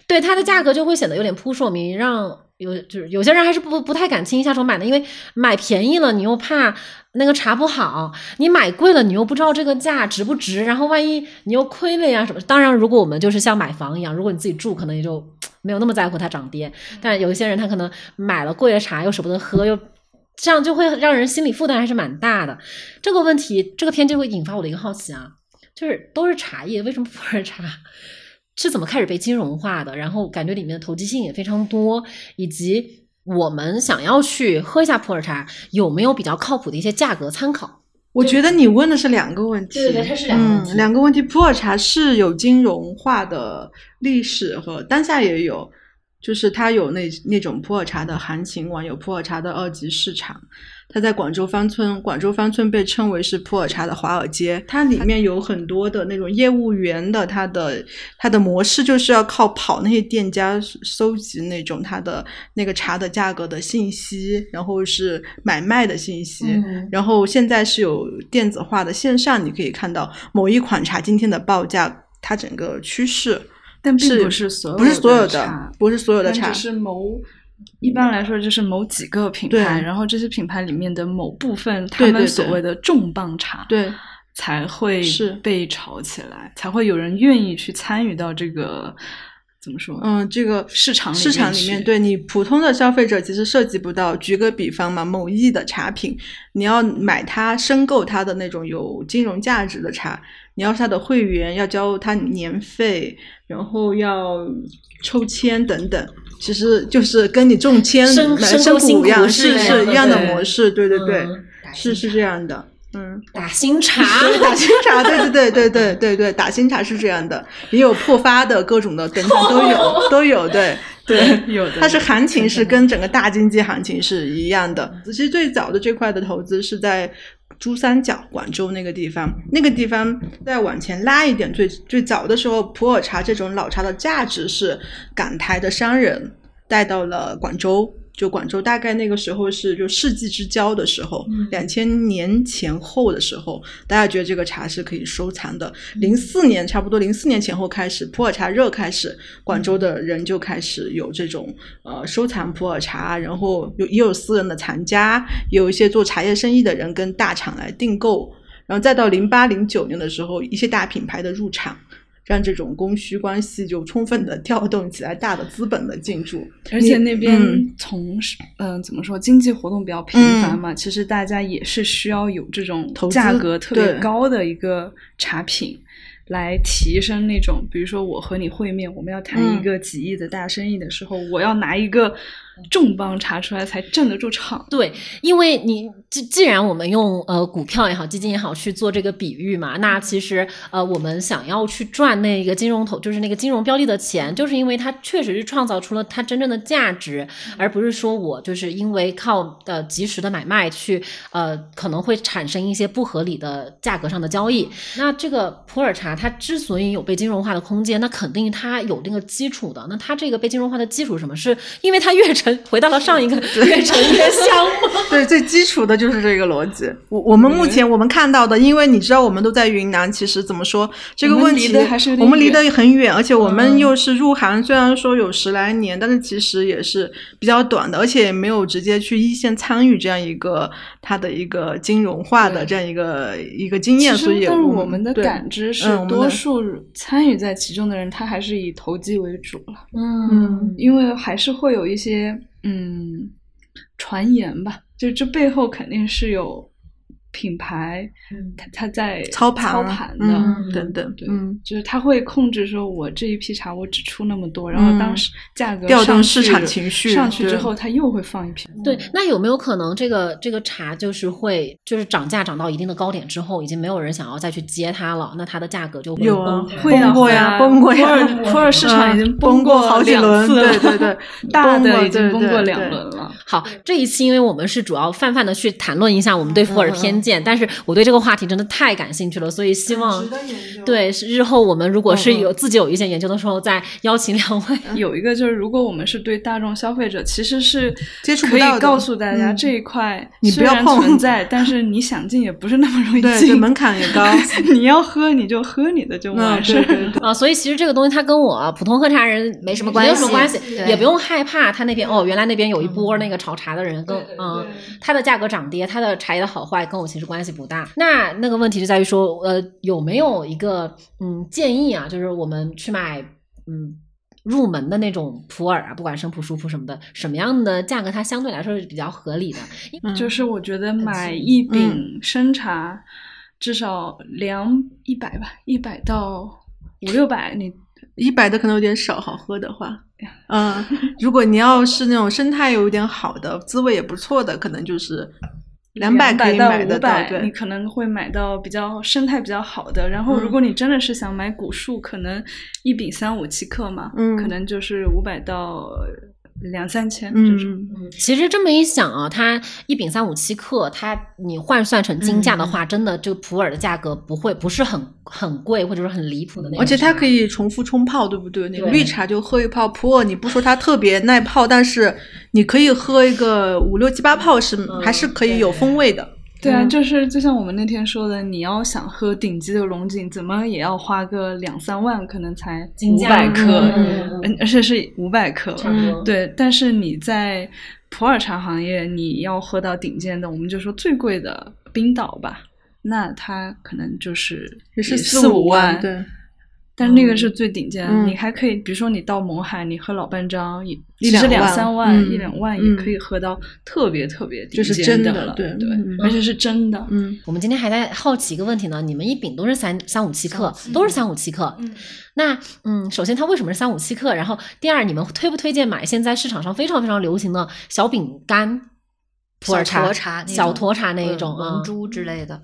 对它的价格就会显得有点扑朔迷，让有就是有些人还是不不太敢轻易下手买的，因为买便宜了你又怕那个茶不好，你买贵了你又不知道这个价值不值，然后万一你又亏了呀什么。当然，如果我们就是像买房一样，如果你自己住，可能也就没有那么在乎它涨跌，但有一些人他可能买了贵的茶又舍不得喝，又这样就会让人心理负担还是蛮大的。这个问题，这个片就会引发我的一个好奇啊，就是都是茶叶，为什么普洱茶是怎么开始被金融化的？然后感觉里面的投机性也非常多，以及我们想要去喝一下普洱茶，有没有比较靠谱的一些价格参考？我觉得你问的是两个问题，对对对它是两个问题嗯，两个问题。普洱茶是有金融化的历史和当下也有，就是它有那那种普洱茶的行情网，有普洱茶的二级市场。它在广州芳村，广州芳村被称为是普洱茶的华尔街，它里面有很多的那种业务员的，它的它的模式就是要靠跑那些店家收集那种它的那个茶的价格的信息，然后是买卖的信息，嗯然后现在是有电子化的线上，你可以看到某一款茶今天的报价，它整个趋势但并不是所有不是所有的的茶，不是所有的茶但只，是某。一般来说，就是某几个品牌，然后这些品牌里面的某部分，他们所谓的重磅茶，对才会是被炒起来，才会有人愿意去参与到这个怎么说？嗯，这个市场市场里面，对你普通的消费者其实涉及不到。举个比方嘛，某易的茶品，你要买它申购它的那种有金融价值的茶，你要是它的会员，要交它年费，然后要抽签等等。其实就是跟你中签买申购辛苦股一样，是是一样的模式，对对对，嗯是是这样的，嗯。打新茶，对 打新茶，对对对对对对对，打新茶是这样的，也有破发的各种的等等都有都有，对 对。有的，它是行情是跟整个大经济行情是一样的。其实最早的这块的投资是在珠三角、广州那个地方，那个地方再往前拉一点，最最早的时候，普洱茶这种老茶的价值是港台的商人带到了广州。就广州大概那个时候是就世纪之交的时候，两千年前后的时候，大家觉得这个茶是可以收藏的。零四年差不多零四年前后开始，普洱茶热开始，广州的人就开始有这种呃收藏普洱茶，然后有也有私人的藏家，也有一些做茶叶生意的人跟大厂来订购，然后再到零八零九年的时候，一些大品牌的入场。让这种供需关系就充分的 调动起来，大的资本的进驻，而且那边嗯。从嗯、怎么说，经济活动比较频繁嘛，其实大家也是需要有这种投资价格特别高的一个茶品。来提升那种，比如说我和你会面，我们要谈一嗯个几亿的大生意的时候，我要拿一个重磅查出来才镇得住场。对，因为你既既然我们用呃股票也好，基金也好去做这个比喻嘛，那其实呃我们想要去赚那个金融投，就是那个金融标的的钱，就是因为它确实是创造出了它真正的价值，而不是说我就是因为靠呃及时的买卖去呃可能会产生一些不合理的价格上的交易。那这个普洱茶它之所以有被金融化的空间，那肯定它有那个基础的。那它这个被金融化的基础什么？是因为它越陈回到了上一个越陈越香吗？对，最基础的就是这个逻辑。我我们目前我们看到的，因为你知道我们都在云南，其实怎么说这个我们问题，离得还是有点我们离得很远，而且我们嗯又是入行，虽然说有十来年，但是其实也是比较短的，而且也没有直接去一线参与这样一个它的一个金融化的这样一个一个经验，所以但是我我们的感知是多数参与在其中的人，他还是以投机为主了。嗯因为还是会有一些嗯传言吧，就这背后肯定是有品牌，他他在操盘操盘的。嗯等等，对，嗯。就是他会控制说，我这一批茶我只出那么多，然后当时价格调动上市场情绪上去之后，他又会放一批。对，那有没有可能这个这个茶就是会就是涨价涨到一定的高点之后，已经没有人想要再去接它了，那它的价格就会崩盘会啊崩过呀崩过呀普洱普洱市场已经嗯崩过好几轮，次了对对对，大的已经对对崩过两轮了。好，这一期因为我们是主要泛泛的去谈论一下我们对普洱偏见，但是我对这个话题真的太感兴趣了，所以希望对是日后我们如果是有自己有一些研究的时候，再邀请两位。有一个就是，如果我们是对大众消费者，其实是接触不到的可以告诉大家嗯这一块你不虽然要碰存在，但是你想进也不是那么容易对对，进。门槛也高。你要喝你就喝你的就嗯，完事儿。啊，所以其实这个东西它跟我普通喝茶人没什么关系没有什么关系，也不用害怕他那边哦，原来那边有一波那个炒茶的人跟嗯对，它的价格涨跌，它的茶叶的好坏跟我其实关系不大。那那个问题就在于说，呃，有没有一个嗯建议啊，就是我们去买嗯。入门的那种普洱啊，不管生普、熟普什么的，什么样的价格它相对来说是比较合理的？嗯就是我觉得买一饼生茶，至少两一百吧，一百到五六百，你一百的可能有点少，好喝的话，嗯，如果你要是那种生态有一点好的，滋味也不错的，可能就是两百到五百，你，可能会买到比较生态比较好的。然后，如果你真的是想买古树，可能一饼三五七克嘛，嗯。可能就是五百到两三千这种。嗯，其实这么一想啊，它一饼三五七克，它你换算成金价的嗯话，真的这个普洱的价格不会不是很很贵，或者说很离谱的那种。而且它可以重复冲泡，对不对？那个对绿茶就喝一泡，普洱你不说它特别耐泡，但是你可以喝一个五六七八泡是、还是可以有风味的。对啊，嗯。就是就像我们那天说的，你要想喝顶级的龙井，怎么也要花个两三万，可能才五百克，嗯而且是五百克。对，但是你在普洱茶行业，你要喝到顶尖的，我们就说最贵的冰岛吧，那它可能就是也是四五万，对，但是那个是最顶尖的，嗯你还可以，比如说你到勐海，你喝老半张，也一其实两两三万、嗯一两万也可以喝到特别特别顶就是尖真的了，对对，嗯而且是真的。嗯，我们今天还在好奇一个问题呢，你们一饼都是三三五七克，都是三五七克。嗯那嗯，首先它为什么是三五七克？然后第二，你们推不推荐买现在市场上非常非常流行的小饼干普洱茶小沱茶那一种龙？珠之类的。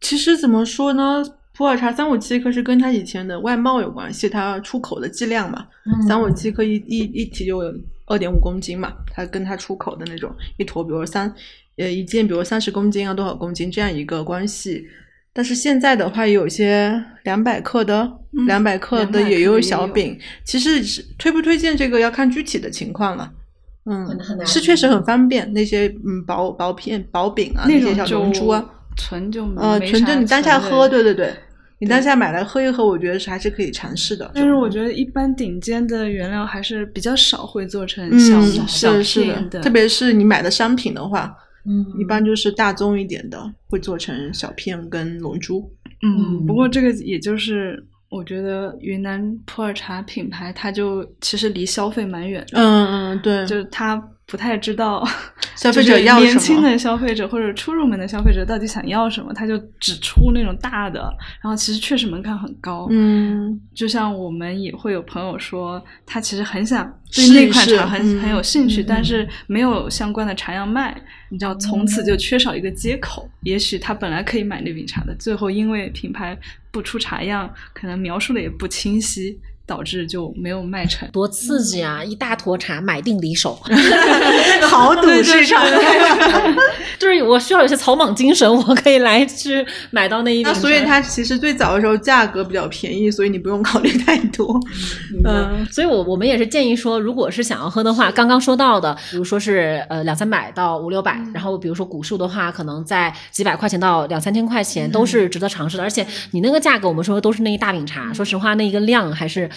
其实怎么说呢？普洱茶三五七克是跟它以前的外贸有关系，它出口的剂量嘛，嗯三五七克一一一提就有二点五公斤嘛，它跟它出口的那种一坨，比如三呃一件，比如三十公斤啊多少公斤这样一个关系。但是现在的话，有些两百克的，嗯两百克的200克也有的也有小饼。其实是推不推荐这个要看具体的情况了。嗯是确实很方便，那些嗯薄薄片薄饼啊，那些小龙珠啊，纯就呃，没啥纯就你当下喝，对对对，你当下买来喝一喝，我觉得是还是可以尝试的。但是我觉得一般顶尖的原料还是比较少会做成嗯，小、是小是片的，特别是你买的商品的话，嗯一般就是大宗一点的会做成小片跟龙珠。嗯，不嗯过这个也就是我觉得云南普洱茶品牌，它就其实离消费蛮远的，嗯嗯，对，就是它不太知道消费者 要什么。年轻的消费者或者初入门的消费者到底想要什么，他就只出那种大的，然后其实确实门槛很高。嗯，就像我们也会有朋友说，他其实很想对那款茶很、嗯很有兴趣，嗯但是没有相关的茶样卖，你知道，从此就缺少一个接口。也许他本来可以买那饼茶的，最后因为品牌不出茶样，可能描述的也不清晰，导致就没有卖成。多刺激啊！一大坨茶买定离手，豪赌市场。就是我需要有些草莽精神，我可以来去买到那一所以它其实最早的时候价格比较便宜，所以你不用考虑太多。嗯，所以我我们也是建议说，如果是想要喝的话，刚刚说到的，比如说是呃两三百到五六百，然后比如说古树的话，可能在几百块钱到两三千块钱都是值得尝试的。而且你那个价格，我们说都是那一大饼茶，说实话，那一个量还是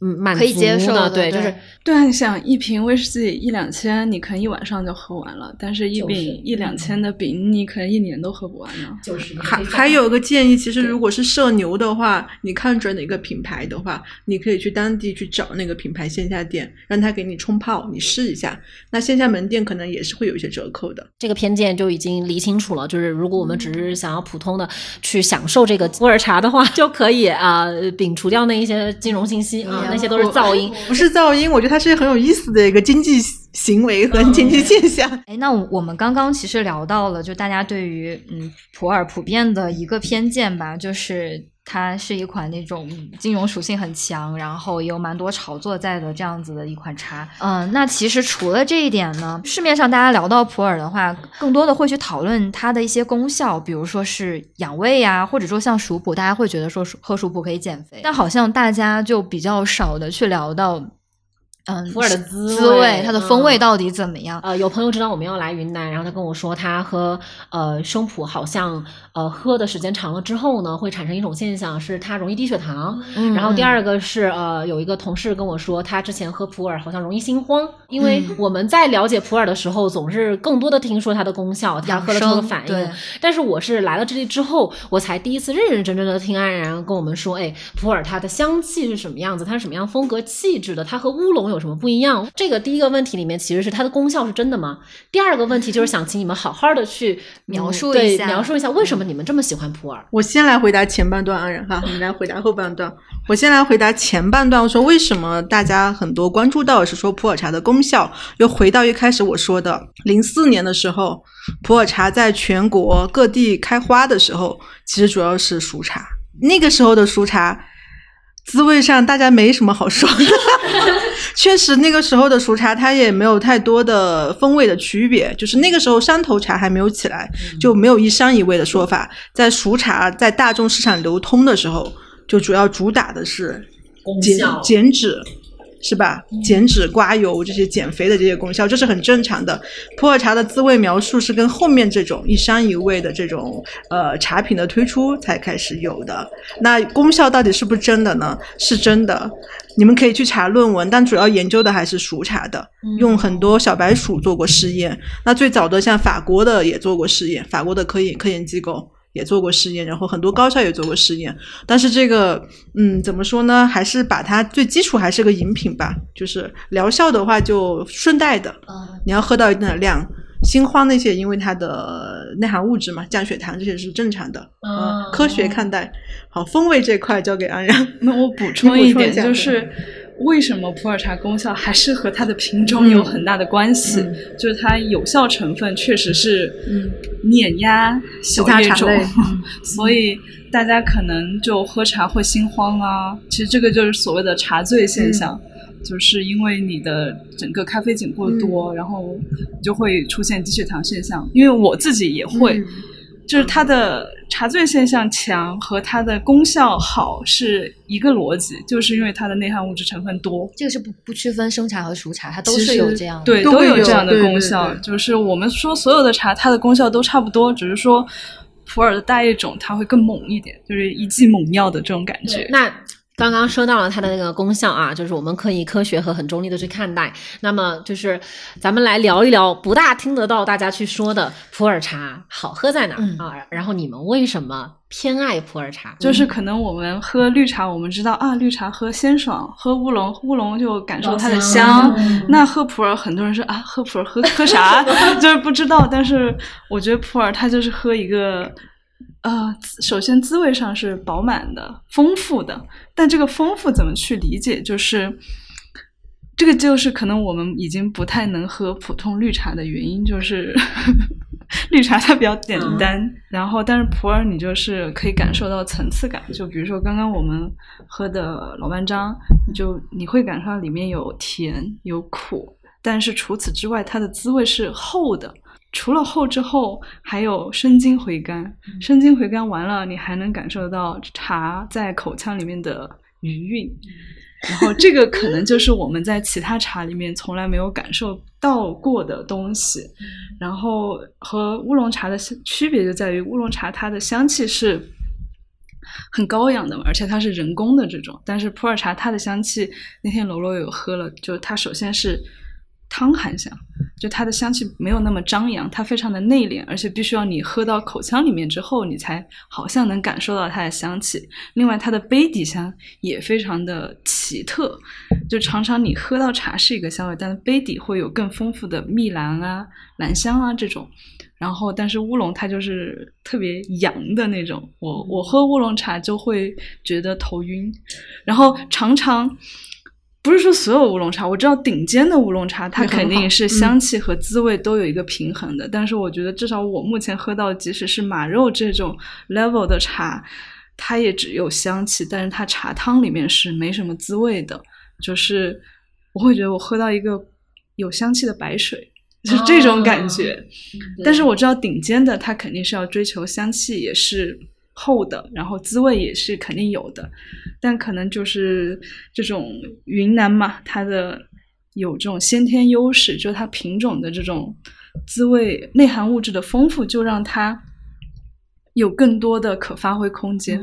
嗯满足可以接受的，的对，就是对啊，你想一瓶威士忌一两千，你可能一晚上就喝完了，但是一就是饼一两千的饼，你可能一年都喝不完呢。就是还还有个建议，其实如果是社牛的话，你看准哪个品牌的话，你可以去当地去找那个品牌线下店，让他给你冲泡，你试一下。那线下门店可能也是会有一些折扣的。这个偏见就已经理清楚了。就是如果我们只是想要普通的去享受这个普洱茶的话，就可以啊、呃摒除掉那一些金融信息啊、嗯那些都是噪音。不是噪音，我觉得它是很有意思的一个经济行为和经济现象。哎，那我我们刚刚其实聊到了，就大家对于嗯普洱普遍的一个偏见吧，就是它是一款那种金融属性很强，然后也有蛮多炒作在的这样子的一款茶。嗯，那其实除了这一点呢，市面上大家聊到普洱的话，更多的会去讨论它的一些功效，比如说是养胃呀、或者说像熟普，大家会觉得说喝熟普可以减肥，但好像大家就比较少的去聊到。嗯，普洱的滋滋味它的风味嗯到底怎么样？呃，有朋友知道我们要来云南，然后他跟我说，他喝呃生普好像呃喝的时间长了之后呢，会产生一种现象，是他容易低血糖。嗯然后第嗯二个是呃有一个同事跟我说，他之前喝普洱好像容易心慌，因为嗯我们在了解普洱的时候，总是更多的听说它的功效，他养喝了之后的反应。但是我是来了这里之后，我才第一次认认真真的听安然跟我们说，哎，普洱它的香气是什么样子，它是什么样风格气质的，它和乌龙有什么不一样？这个第一个问题里面其实是它的功效是真的吗？第二个问题就是想请你们好好的去描述一下描述一下为什么你们这么喜欢普洱？我先来回答前半段，安然哈，你来回答后半段。我先来回答前半段，我说为什么大家很多关注到是说普洱茶的功效，又回到一开始我说的，零四年的时候，普洱茶在全国各地开花的时候，其实主要是熟茶，那个时候的熟茶。滋味上大家没什么好说的，确实那个时候的熟茶它也没有太多的风味的区别，就是那个时候山头茶还没有起来，就没有一山一味的说法。在熟茶在大众市场流通的时候，就主要主打的是减减脂。是吧？减脂、刮油这些减肥的这些功效，这是很正常的。普洱茶的滋味描述是跟后面这种一山一味的这种呃茶品的推出才开始有的。那功效到底是不是真的呢？是真的，你们可以去查论文，但主要研究的还是熟茶的，用很多小白鼠做过试验。那最早的像法国的也做过试验，法国的科研科研机构。也做过试验，然后很多高校也做过试验，但是这个，嗯，怎么说呢？还是把它最基础还是个饮品吧，就是疗效的话就顺带的，你要喝到一定的量。心慌那些，因为它的内含物质嘛，降血糖这些是正常的，嗯，科学看待。好，风味这块交给安然。那我补充一点，就是。为什么普洱茶功效还是和它的品种有很大的关系？就是它有效成分确实是碾压小叶种，所以大家可能就喝茶会心慌啊。其实这个就是所谓的茶醉现象，就是因为你的整个咖啡碱过多，然后就会出现低血糖现象。因为我自己也会。就是它的茶醉现象强和它的功效好是一个逻辑，就是因为它的内含物质成分多。这个是不不区分生茶和熟茶，它都是有这样对都有这样的功效。就是我们说所有的茶，它的功效都差不多，只是说普洱的大叶种它会更猛一点，就是一剂猛药的这种感觉。那。刚刚说到了它的那个功效啊，就是我们可以科学和很中立的去看待。那么就是咱们来聊一聊不大听得到大家去说的普洱茶好喝在哪儿啊？然后你们为什么偏爱普洱茶？就是可能我们喝绿茶，我们知道啊，绿茶喝鲜爽，喝乌龙乌龙就感受它的香。那喝普洱，很多人说啊，喝普洱喝喝啥？就是不知道。但是我觉得普洱它就是喝一个。呃，首先滋味上是饱满的、丰富的，但这个丰富怎么去理解？就是这个就是可能我们已经不太能喝普通绿茶的原因，就是 绿茶它比较简单，然后但是普洱你就是可以感受到层次感，就比如说刚刚我们喝的老班章，就你会感受到里面有甜有苦，但是除此之外，它的滋味是厚的。除了后之后，还有生津回甘，生津回甘完了，你还能感受到茶在口腔里面的余韵，然后这个可能就是我们在其他茶里面从来没有感受到过的东西。然后和乌龙茶的区别就在于，乌龙茶它的香气是很高扬的嘛，而且它是人工的这种，但是普洱茶它的香气，那天楼楼有喝了，就它首先是。汤含香，就它的香气没有那么张扬，它非常的内敛，而且必须要你喝到口腔里面之后，你才好像能感受到它的香气。另外，它的杯底香也非常的奇特，就常常你喝到茶是一个香味，但是杯底会有更丰富的蜜兰啊、兰香啊这种。然后，但是乌龙它就是特别阳的那种，我我喝乌龙茶就会觉得头晕，然后常常。不是说所有乌龙茶，我知道顶尖的乌龙茶，它肯定是香气和滋味都有一个平衡的。但是我觉得，至少我目前喝到，即使是马肉这种 level 的茶，它也只有香气，但是它茶汤里面是没什么滋味的。就是我会觉得我喝到一个有香气的白水，就是这种感觉。但是我知道顶尖的，它肯定是要追求香气，也是。厚的，然后滋味也是肯定有的，但可能就是这种云南嘛，它的有这种先天优势，就是它品种的这种滋味内含物质的丰富，就让它。有更多的可发挥空间。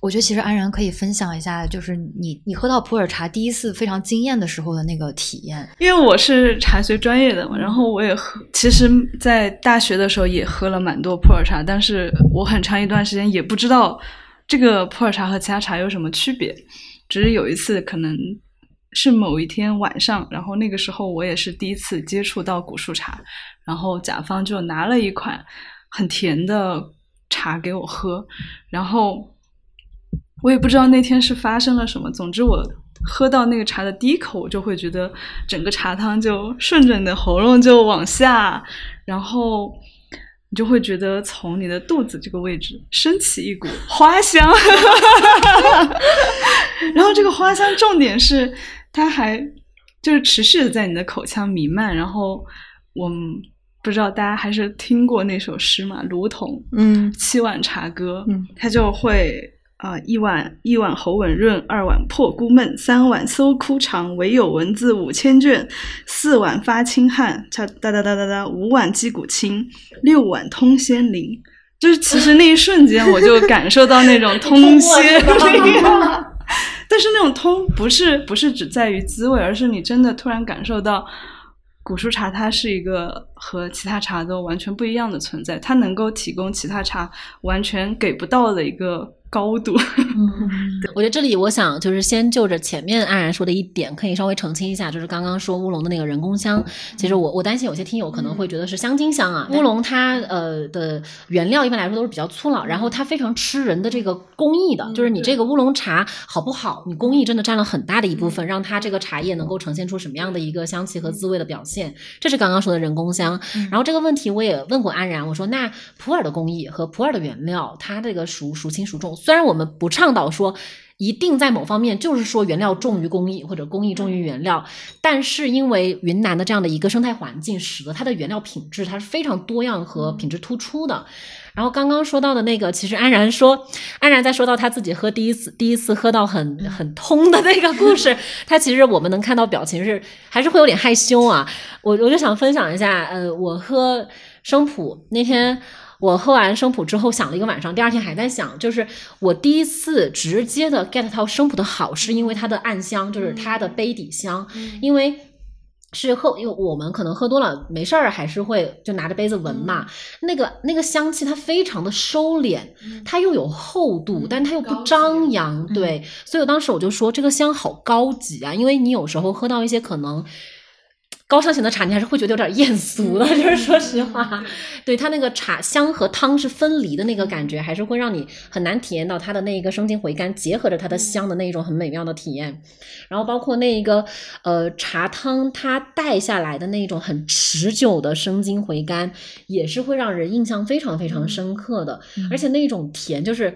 我觉得其实安然可以分享一下，就是你你喝到普洱茶第一次非常惊艳的时候的那个体验。因为我是茶学专业的嘛，然后我也喝，其实在大学的时候也喝了蛮多普洱茶，但是我很长一段时间也不知道这个普洱茶和其他茶有什么区别。只是有一次，可能是某一天晚上，然后那个时候我也是第一次接触到古树茶，然后甲方就拿了一款很甜的。茶给我喝，然后我也不知道那天是发生了什么，总之我喝到那个茶的第一口，我就会觉得整个茶汤就顺着你的喉咙就往下，然后你就会觉得从你的肚子这个位置升起一股花香，然后这个花香重点是它还就是持续的在你的口腔弥漫，然后我不知道大家还是听过那首诗嘛，卢仝嗯七碗茶歌，嗯，他就会啊、呃一碗一碗喉吻润，二碗破孤闷，三碗搜枯肠，唯有文字五千卷，四碗发清汗，cha 哒哒哒哒哒，五碗击鼓清，六碗通仙灵。就是其实那一瞬间，我就感受到那种通仙灵。但是那种通不是不是只在于滋味，而是你真的突然感受到古树茶它是一个和其他茶都完全不一样的存在，它能够提供其他茶完全给不到的一个高度。我觉得这里我想就是先就着前面安然说的一点，可以稍微澄清一下，就是刚刚说乌龙的那个人工香，其实我我担心有些听友可能会觉得是香精香啊。乌龙它呃的原料一般来说都是比较粗老，然后它非常吃人的这个工艺的，就是你这个乌龙茶好不好，你工艺真的占了很大的一部分，让它这个茶叶能够呈现出什么样的一个香气和滋味的表现，这是刚刚说的人工香。然后这个问题我也问过安然，我说那普洱的工艺和普洱的原料，它这个孰孰轻孰重？虽然我们不倡导说一定在某方面就是说原料重于工艺或者工艺重于原料，但是因为云南的这样的一个生态环境，使得它的原料品质它是非常多样和品质突出的。然后刚刚说到的那个，其实安然说，安然在说到他自己喝第一次第一次喝到很很通的那个故事，他其实我们能看到表情是还是会有点害羞啊。我我就想分享一下，呃，我喝生普那天。我喝完生普之后想了一个晚上，第二天还在想，就是我第一次直接的 get 到生普的好，是因为它的暗香，就是它的杯底香，因为。是喝，因为我们可能喝多了没事儿，还是会就拿着杯子闻嘛。那个那个香气它非常的收敛，它又有厚度，但它又不张扬，对。所以我当时我就说这个香好高级啊，因为你有时候喝到一些可能。高香型的茶，你还是会觉得有点艳俗的，就是说实话，对它那个茶香和汤是分离的那个感觉，还是会让你很难体验到它的那一个生津回甘，结合着它的香的那一种很美妙的体验。然后包括那一个呃茶汤，它带下来的那一种很持久的生津回甘，也是会让人印象非常非常深刻的，而且那一种甜就是。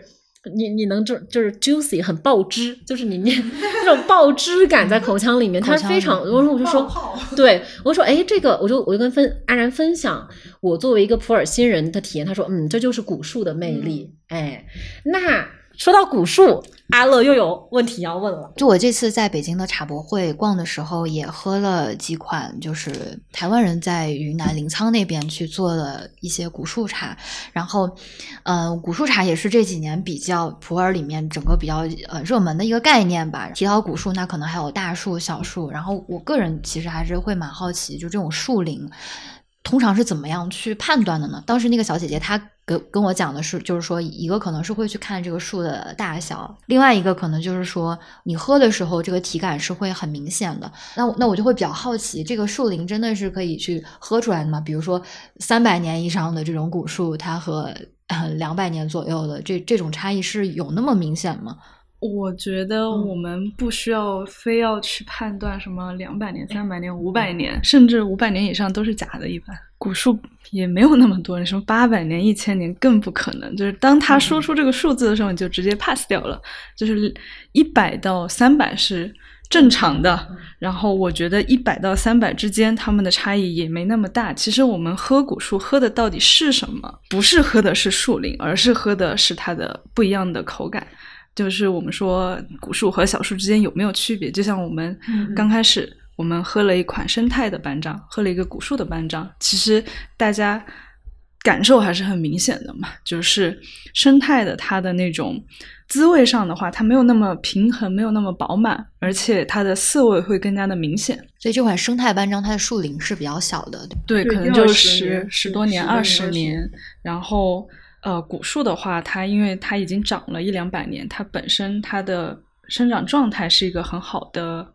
你你能就就是 juicy 很爆汁，就是你念那种爆汁感在口腔里面，它非常。我说我就说，对我说，哎，这个我就我就跟分安然分享我作为一个普洱新人的体验。他说，嗯，这就是古树的魅力。哎，那说到古树，阿乐又有问题要问了。就我这次在北京的茶博会逛的时候，也喝了几款，就是台湾人在云南临沧那边去做的一些古树茶。然后，呃，古树茶也是这几年比较普洱里面整个比较呃热门的一个概念吧。提到古树，那可能还有大树、小树。然后，我个人其实还是会蛮好奇，就这种树龄。通常是怎么样去判断的呢？当时那个小姐姐她跟跟我讲的是，就是说一个可能是会去看这个树的大小，另外一个可能就是说你喝的时候这个体感是会很明显的。那那我就会比较好奇，这个树龄真的是可以去喝出来的吗？比如说三百年以上的这种古树，它和两百年左右的这这种差异是有那么明显吗？我觉得我们不需要非要去判断什么两百年、三百年、五百年，甚至五百年以上都是假的。一般古树也没有那么多，什么八百年、一千年更不可能。就是当他说出这个数字的时候，你就直接 pass 掉了。就是一百到三百是正常的，然后我觉得一百到三百之间，它们的差异也没那么大。其实我们喝古树喝的到底是什么？不是喝的是树龄，而是喝的是它的不一样的口感。就是我们说古树和小树之间有没有区别？就像我们刚开始我们喝了一款生态的班章，喝了一个古树的班章，其实大家感受还是很明显的嘛。就是生态的它的那种滋味上的话，它没有那么平衡，没有那么饱满，而且它的涩味会更加的明显。所以这款生态班章它的树龄是比较小的，对，对可能就十十多年、二十年十年，然后。呃，古树的话，它因为它已经长了一两百年，它本身它的生长状态是一个很好的、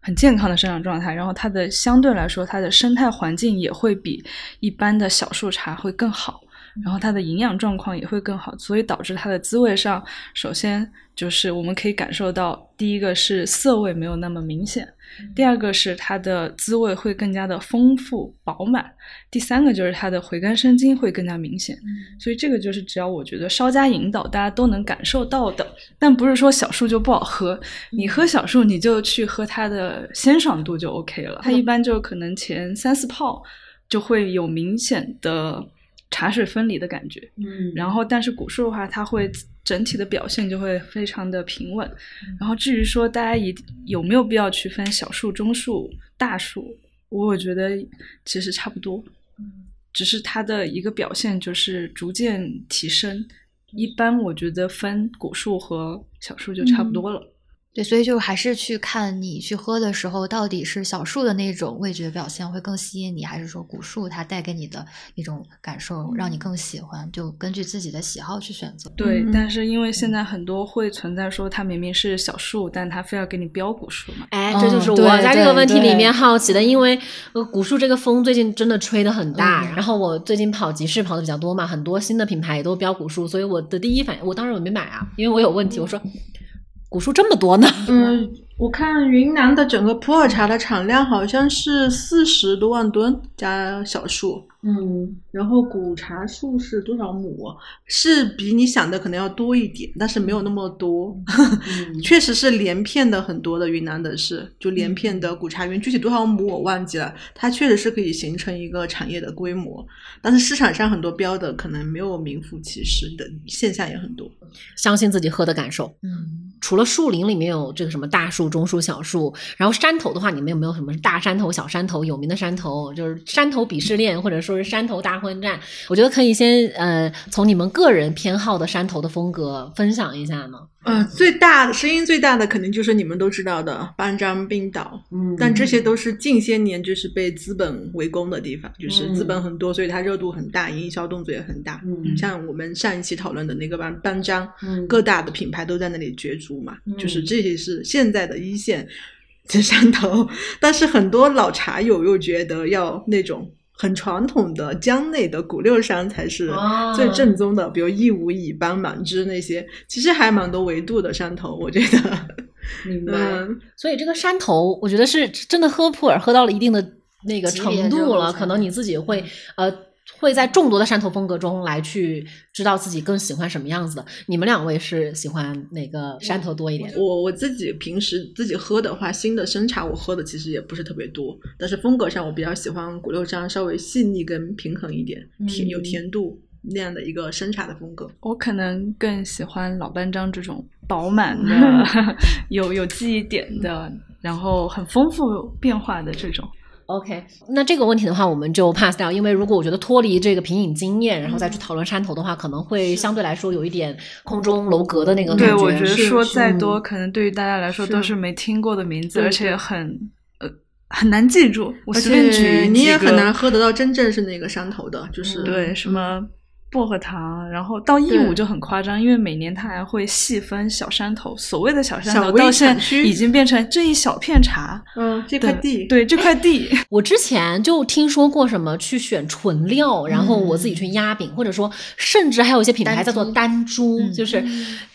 很健康的生长状态，然后它的相对来说，它的生态环境也会比一般的小树茶会更好。然后它的营养状况也会更好，所以导致它的滋味上，首先就是我们可以感受到，第一个是涩味没有那么明显，第二个是它的滋味会更加的丰富饱满，第三个就是它的回甘生津会更加明显。所以这个就是只要我觉得稍加引导，大家都能感受到的。但不是说小树就不好喝，你喝小树你就去喝它的鲜爽度就 OK 了。它一般就可能前三四泡就会有明显的茶水分离的感觉。嗯然后，但是古树的话，它会整体的表现就会非常的平稳。然后，至于说大家一有没有必要区分小树、中树、大树，我觉得其实差不多，只是它的一个表现就是逐渐提升。一般我觉得分古树和小树就差不多了。对，所以就还是去看你去喝的时候，到底是小树的那种味觉表现会更吸引你，还是说古树它带给你的一种感受让你更喜欢？就根据自己的喜好去选择。对，嗯但是因为现在很多会存在说它明明是小树，但它非要给你标古树嘛。哎，嗯这就是我对在这个问题里面好奇的，因为呃，古树这个风最近真的吹得很大，嗯然后我最近跑集市跑的比较多嘛，很多新的品牌也都标古树，所以我的第一反应，我当时我没买啊，因为我有问题，我说古树这么多呢，嗯，我看云南的整个普洱茶的产量好像是四十多万吨加小树，嗯，然后古茶树是多少亩？是比你想的可能要多一点，但是没有那么多。嗯确实是连片的很多的，云南的是就连片的古茶园，具体多少亩我忘记了。它确实是可以形成一个产业的规模，但是市场上很多标的可能没有名副其实的现象也很多。相信自己喝的感受。嗯，除了树林里面有这个什么大树、中树、小树，然后山头的话，你们有没有什么大山头、小山头？有名的山头就是山头鄙视链，或者说是山头大混战。我觉得可以先呃，从你们个人偏好的山头的风格分享一下呢。呃，最大的声音最大的肯定就是你们都知道的班章、冰岛，嗯但这些都是近些年就是被资本围攻的地方，就是资本很多，所以它热度很大，营销动作也很大。嗯。像我们上一期讨论的那个班班章，嗯。各大的品牌都在那里角逐嘛，嗯。就是这些是现在的一线 的山头，但是很多老茶友又觉得要那种。很传统的江内的古六山才是哦最正宗的，比如义乌、乙班、满枝那些，其实还蛮多维度的山头，我觉得。明白。嗯，所以这个山头，我觉得是真的喝普洱喝到了一定的那个程度了，可能你自己会呃。会在众多的山头风格中来去知道自己更喜欢什么样子的。你们两位是喜欢哪个山头多一点？我我自己平时自己喝的话，新的生茶我喝的其实也不是特别多，但是风格上我比较喜欢古六张稍微细腻跟平衡一点，甜有嗯甜度那样的一个生茶的风格。我可能更喜欢老班章这种饱满的、有有记忆点的，然后很丰富变化的这种。OK，那这个问题的话，我们就 pass 掉，因为如果我觉得脱离这个品饮经验，然后再去讨论山头的话，可能会相对来说有一点空中楼阁的那个感觉对，我觉得说再多，可能对于大家来说都是没听过的名字，而且很呃很难记住。我而随便举且你也很难喝得到真正是那个山头的，就是、对什么薄荷糖，然后到义乌就很夸张，因为每年它还会细分小山头，所谓的小山头到现在已经变成这一小片茶。嗯这块地，对这块地，我之前就听说过什么去选纯料，然后我自己去压饼，或者说甚至还有一些品牌单叫做株单株，嗯就是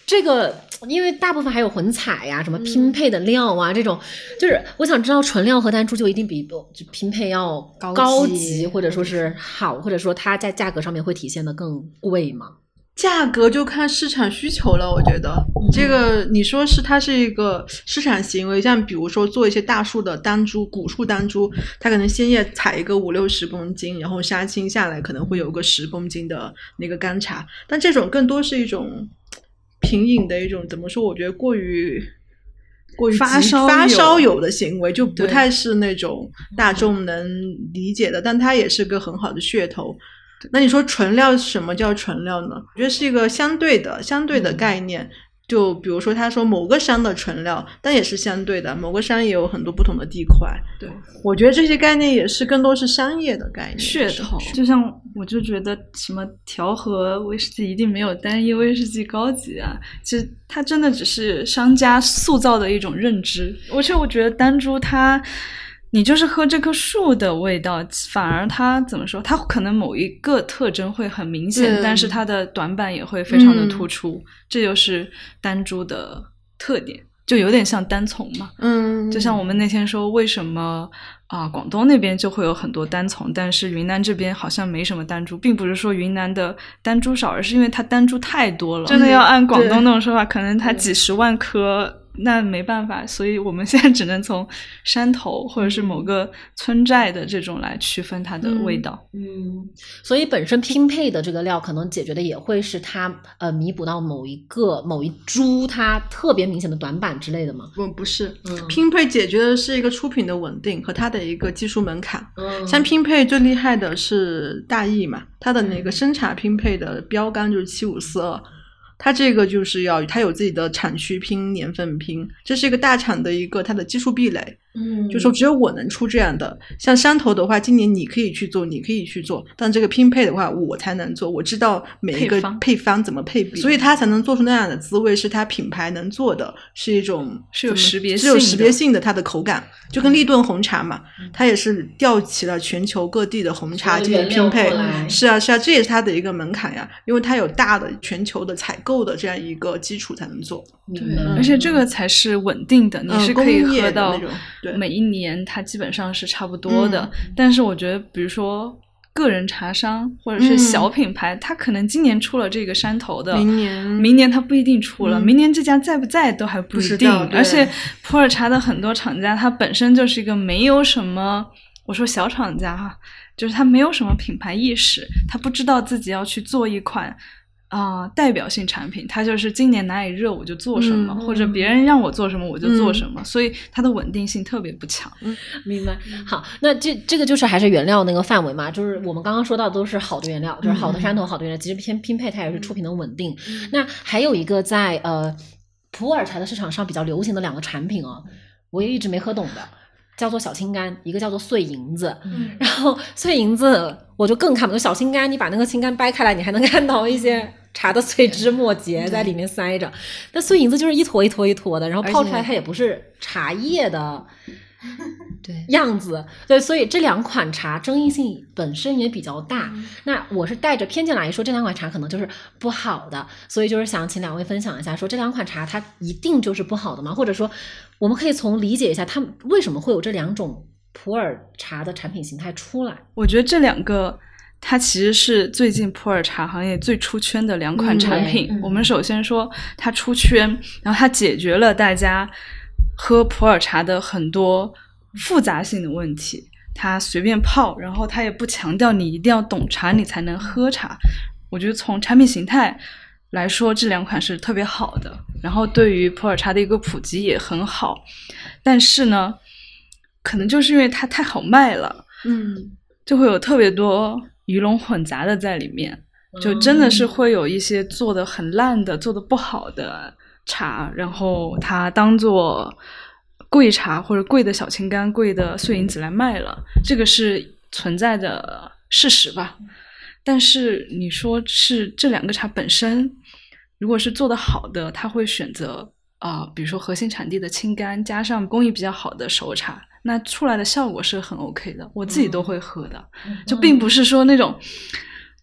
这个，因为大部分还有混采呀、什么拼配的料啊，这种，就是我想知道纯料和单珠就一定比就拼配要高高级级，或者说是好，或者说它在价格上面会体现的更贵吗？价格就看市场需求了，我觉得、这个你说是它是一个市场行为，像比如说做一些大树的单株、古树单株，它可能鲜叶采一个五六十公斤，然后杀青下来可能会有个十公斤的那个干茶，但这种更多是一种品饮的一种怎么说？我觉得过于。过于发烧发烧友的行为就不太是那种大众能理解的，但它也是个很好的噱头。那你说纯料什么叫纯料呢？我觉得是一个相对的、相对的概念。就比如说，他说某个山的纯料，但也是相对的，某个山也有很多不同的地块。对，我觉得这些概念也是更多是商业的概念。噱头，就像我就觉得什么调和威士忌一定没有单一威士忌高级啊，其实它真的只是商家塑造的一种认知。而且我觉得丹珠它你就是喝这棵树的味道，反而它怎么说？它可能某一个特征会很明显，对但是它的短板也会非常的嗯突出，这就是单株的特点，就有点像单丛嘛。嗯，就像我们那天说，为什么啊、广东那边就会有很多单丛，但是云南这边好像没什么单株，并不是说云南的单株少，而是因为它单株太多了。真的要按广东那种说法，可能它几十万棵。那没办法，所以我们现在只能从山头或者是某个村寨的这种来区分它的味道。嗯，所以本身拼配的这个料，可能解决的也会是它呃弥补到某一个某一株它特别明显的短板之类的吗？不不是，嗯拼配解决的是一个出品的稳定和它的一个技术门槛。嗯像拼配最厉害的是大益嘛，它的那个生产拼配的标杆就是七五四二，它这个就是要它有自己的产区拼、年份拼，这是一个大厂的一个它的技术壁垒。嗯，就说只有我能出这样的。像山头的话，今年你可以去做，你可以去做，但这个拼配的话，我才能做。我知道每一个配方怎么配比，所以它才能做出那样的滋味，是它品牌能做的，是一种是有识别是有识别性的它的口感，就跟立顿红茶嘛，它也是调齐了全球各地的红茶进行拼配。是啊，是啊，这也是它的一个门槛呀，因为它有大的全球的采购的这样一个基础才能做。明白而且这个才是稳定的，你嗯是可以喝到那种对每一年它基本上是差不多的。嗯但是我觉得，比如说个人茶商或者是嗯小品牌，它可能今年出了这个山头的，明年明年它不一定出了，嗯明年这家在不在都还不一定。而且普洱茶的很多厂家，它本身就是一个没有什么，我说小厂家哈，就是他没有什么品牌意识，他不知道自己要去做一款。啊、代表性产品，它就是今年哪里热我就做什么，嗯或者别人让我做什么我就做嗯什么，所以它的稳定性特别不强。嗯明白。好，那这这个就是还是原料那个范围嘛，就是我们刚刚说到的都是好的原料，就是好的山头、好的原料，其实偏拼配它也是出品的稳定。那还有一个在呃普洱茶的市场上比较流行的两个产品哦，我也一直没喝懂的。叫做小青柑，一个叫做碎银子，嗯然后碎银子我就更看不懂。小青柑，你把那个青柑掰开来，你还能看到一些茶的碎枝末节在里面塞着。那碎银子就是一坨一坨一坨的，然后泡出来它也不是茶叶的 对，样子。对，所以这两款茶争议性本身也比较大。那我是带着偏见来说，这两款茶可能就是不好的，所以就是想请两位分享一下，说这两款茶它一定就是不好的吗？或者说，我们可以从理解一下，它们为什么会有这两种普洱茶的产品形态出来？我觉得这两个，它其实是最近普洱茶行业最出圈的两款产品。嗯我们首先说它出圈，然后它解决了大家喝普洱茶的很多复杂性的问题。它随便泡，然后它也不强调你一定要懂茶你才能喝茶。我觉得从产品形态来说，这两款是特别好的，然后对于普洱茶的一个普及也很好。但是呢，可能就是因为它太好卖了，嗯就会有特别多鱼龙混杂的在里面，就真的是会有一些做的很烂的、做的不好的茶，然后它当做贵茶或者贵的小青柑、贵的碎银子来卖了，这个是存在的事实吧。但是你说是这两个茶本身，如果是做的好的，他会选择啊、比如说核心产地的青柑，加上工艺比较好的熟茶，那出来的效果是很 OK 的，我自己都会喝的。就并不是说那种，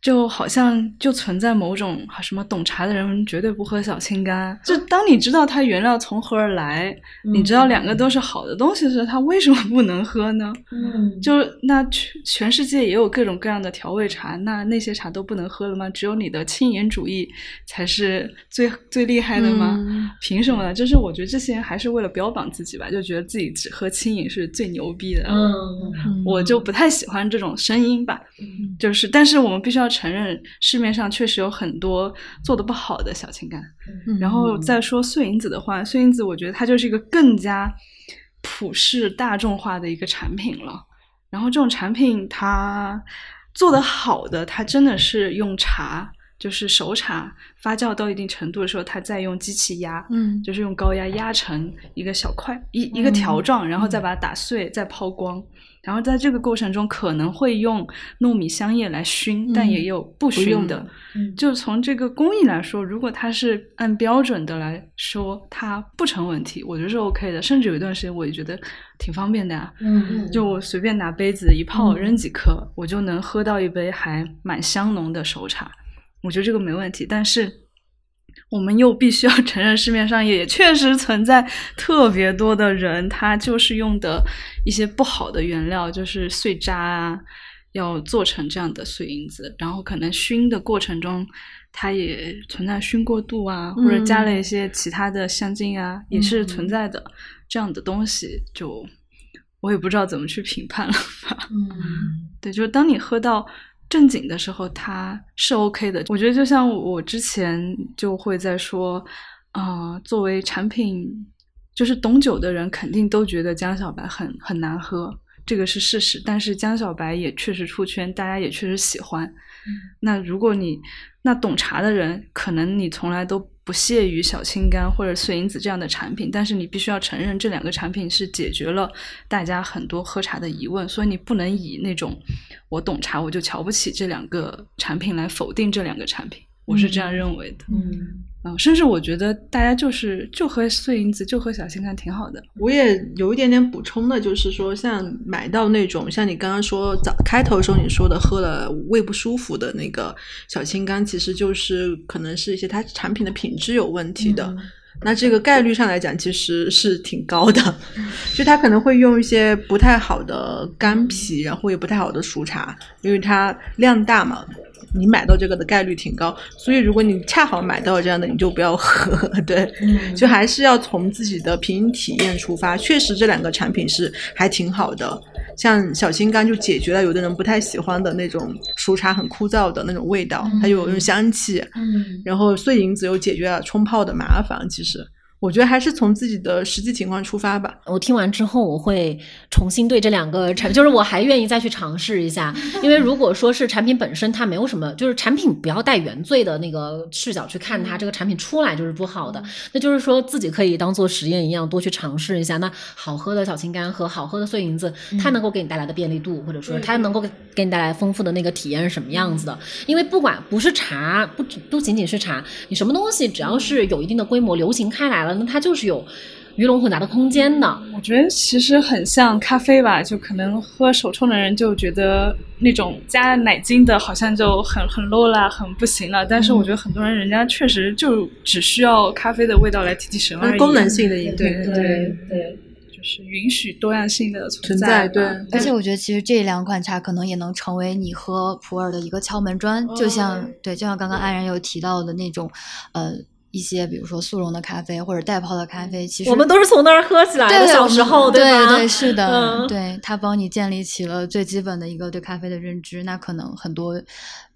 就好像就存在某种啊什么懂茶的人绝对不喝小青柑。就当你知道它原料从何而来，你知道两个都是好的东西时，它为什么不能喝呢？嗯，就那全全世界也有各种各样的调味茶，那那些茶都不能喝了吗？只有你的轻盐主义才是最最厉害的吗？嗯凭什么呢？就是我觉得这些人还是为了标榜自己吧，就觉得自己只喝轻饮是最牛逼的。嗯我就不太喜欢这种声音吧。就是，但是我们必须要承认，市面上确实有很多做的不好的小青柑。嗯然后再说碎银子的话，碎银子我觉得它就是一个更加普世大众化的一个产品了。然后这种产品它做的好的，它真的是用茶就是熟茶发酵到一定程度的时候，它再用机器压，嗯就是用高压压成一个小块一一个条状，然后再把它打碎，再抛光。然后在这个过程中可能会用糯米香叶来熏，但也有不熏的。嗯就从这个工艺来说，如果它是按标准的来说，它不成问题，我觉得是 OK 的。甚至有一段时间我也觉得挺方便的呀、嗯就我随便拿杯子一泡，嗯扔几颗，我就能喝到一杯还蛮香浓的熟茶。我觉得这个没问题，但是我们又必须要承认，市面上也确实存在特别多的人，他就是用的一些不好的原料，就是碎渣啊，要做成这样的碎银子，然后可能熏的过程中，它也存在熏过度啊，或者加了一些其他的香精啊，也是存在的。这样的东西就我也不知道怎么去评判了吧。嗯对，就是当你喝到正经的时候，它是 OK 的。我觉得就像我之前就会在说，啊、作为产品，就是懂酒的人肯定都觉得江小白很很难喝，这个是事实。但是江小白也确实出圈，大家也确实喜欢。那如果你那懂茶的人，可能你从来都不屑于小青柑或者碎银子这样的产品，但是你必须要承认这两个产品是解决了大家很多喝茶的疑问，所以你不能以那种我懂茶我就瞧不起这两个产品来否定这两个产品，我是这样认为的。嗯嗯，甚至我觉得大家就是就喝碎银子，就喝小青柑挺好的。我也有一点点补充的，就是说，像买到那种像你刚刚说早开头的时候你说的喝了胃不舒服的那个小青柑，其实就是可能是一些它产品的品质有问题的。嗯那这个概率上来讲，其实是挺高的，就它可能会用一些不太好的干皮，然后也不太好的熟茶，因为它量大嘛，你买到这个的概率挺高。所以如果你恰好买到这样的，你就不要喝。对，嗯就还是要从自己的品饮体验出发。确实这两个产品是还挺好的，像小青柑就解决了有的人不太喜欢的那种熟茶很枯燥的那种味道，它有那种香气。嗯然后碎银子又解决了冲泡的麻烦。其实我觉得还是从自己的实际情况出发吧。我听完之后，我会重新对这两个产，就是我还愿意再去尝试一下。因为如果说是产品本身它没有什么，就是产品不要带原罪的那个视角去看它，这个产品出来就是不好的，那就是说自己可以当做实验一样多去尝试一下。那好喝的小青柑和好喝的碎银子，它能够给你带来的便利度，或者说它能够给给你带来丰富的那个体验是什么样子的？因为不管不是茶，不只不仅仅是茶，你什么东西只要是有一定的规模流行开来了，那它就是有鱼龙混杂的空间呢。我觉得其实很像咖啡吧，就可能喝手冲的人就觉得那种加奶精的好像就很很 low 啦，很不行了。但是我觉得很多人人家确实就只需要咖啡的味道来提提神而已。功能性的饮品，对对对，就是允许多样性的存。在对而且我觉得其实这两款茶可能也能成为你喝普洱的一个敲门砖，就像对，就像刚刚安然有提到的那种，呃，一些比如说速溶的咖啡或者袋泡的咖啡，其实我们都是从那儿喝起来的，小时候对对？对是的，嗯对它帮你建立起了最基本的一个对咖啡的认知。那可能很多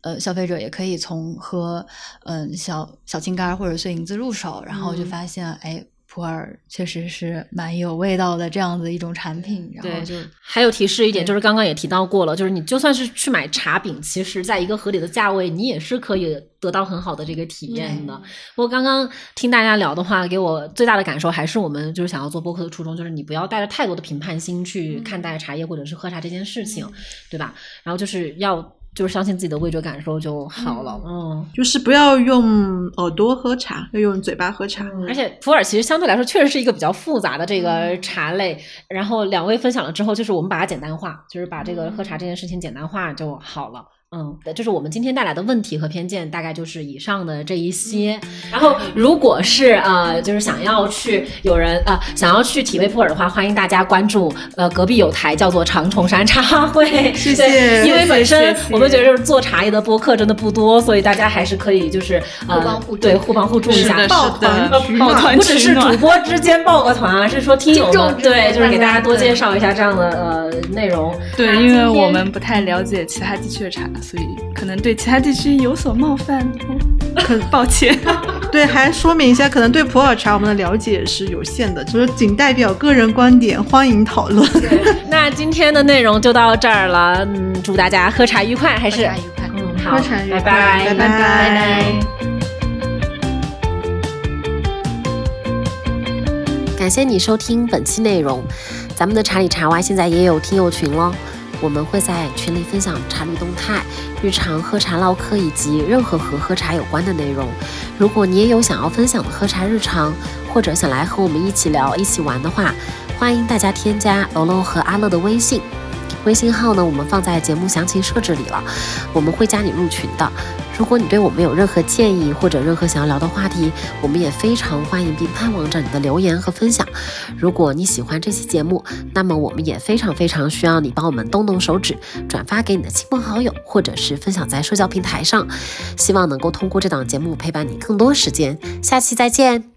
呃消费者也可以从喝嗯、小小青柑儿或者碎银子入手，然后就嗯发现哎。普洱确实是蛮有味道的这样子一种产品，然后就还有提示一点，就是刚刚也提到过了，就是你就算是去买茶饼，其实在一个合理的价位，你也是可以得到很好的这个体验的。不过刚刚听大家聊的话，给我最大的感受还是我们就是想要做播客的初衷，就是你不要带着太多的评判心去看待茶叶或者是喝茶这件事情，对吧？然后就是要就是相信自己的味觉感受就好了，嗯。就是不要用耳朵喝茶，要用嘴巴喝茶。而且普洱其实相对来说确实是一个比较复杂的这个茶类，然后两位分享了之后，就是我们把它简单化，就是把这个喝茶这件事情简单化就好了。嗯，这是我们今天带来的问题和偏见，大概就是以上的这一些。然后，如果是呃，就是想要去有人呃想要去体味普洱的话，欢迎大家关注呃隔壁有台叫做长虫山茶会，谢谢因为本身我们觉得就是做茶叶的播客真的不多，所以大家还是可以就是呃互帮互助对互帮互助一下，抱团取，暖抱团不只是主播之间抱个团啊，是说听友听众们对，就是给大家多介绍一下这样的呃内容。对，因为我们不太了解其他地区的茶，所以可能对其他地区有所冒犯，很 抱歉。对，还说明一下，可能对普洱茶我们的了解是有限的，就是仅代表个人观点，欢迎讨论。那今天的内容就到这儿了，嗯，祝大家喝茶愉快，还是喝茶愉快。嗯，好，喝茶愉快拜拜拜拜拜。感谢你收听本期内容，咱们的茶里茶外现在也有听友群喽。我们会在群里分享茶旅动态、日常喝茶唠嗑以及任何和喝茶有关的内容。如果你也有想要分享的喝茶日常，或者想来和我们一起聊、一起玩的话，欢迎大家添加楼楼和阿乐的微信。微信号呢，我们放在节目详情设置里了，我们会加你入群的。如果你对我们有任何建议或者任何想要聊的话题，我们也非常欢迎并盼望着你的留言和分享。如果你喜欢这期节目，那么我们也非常非常需要你帮我们动动手指，转发给你的亲朋好友，或者是分享在社交平台上。希望能够通过这档节目陪伴你更多时间。下期再见。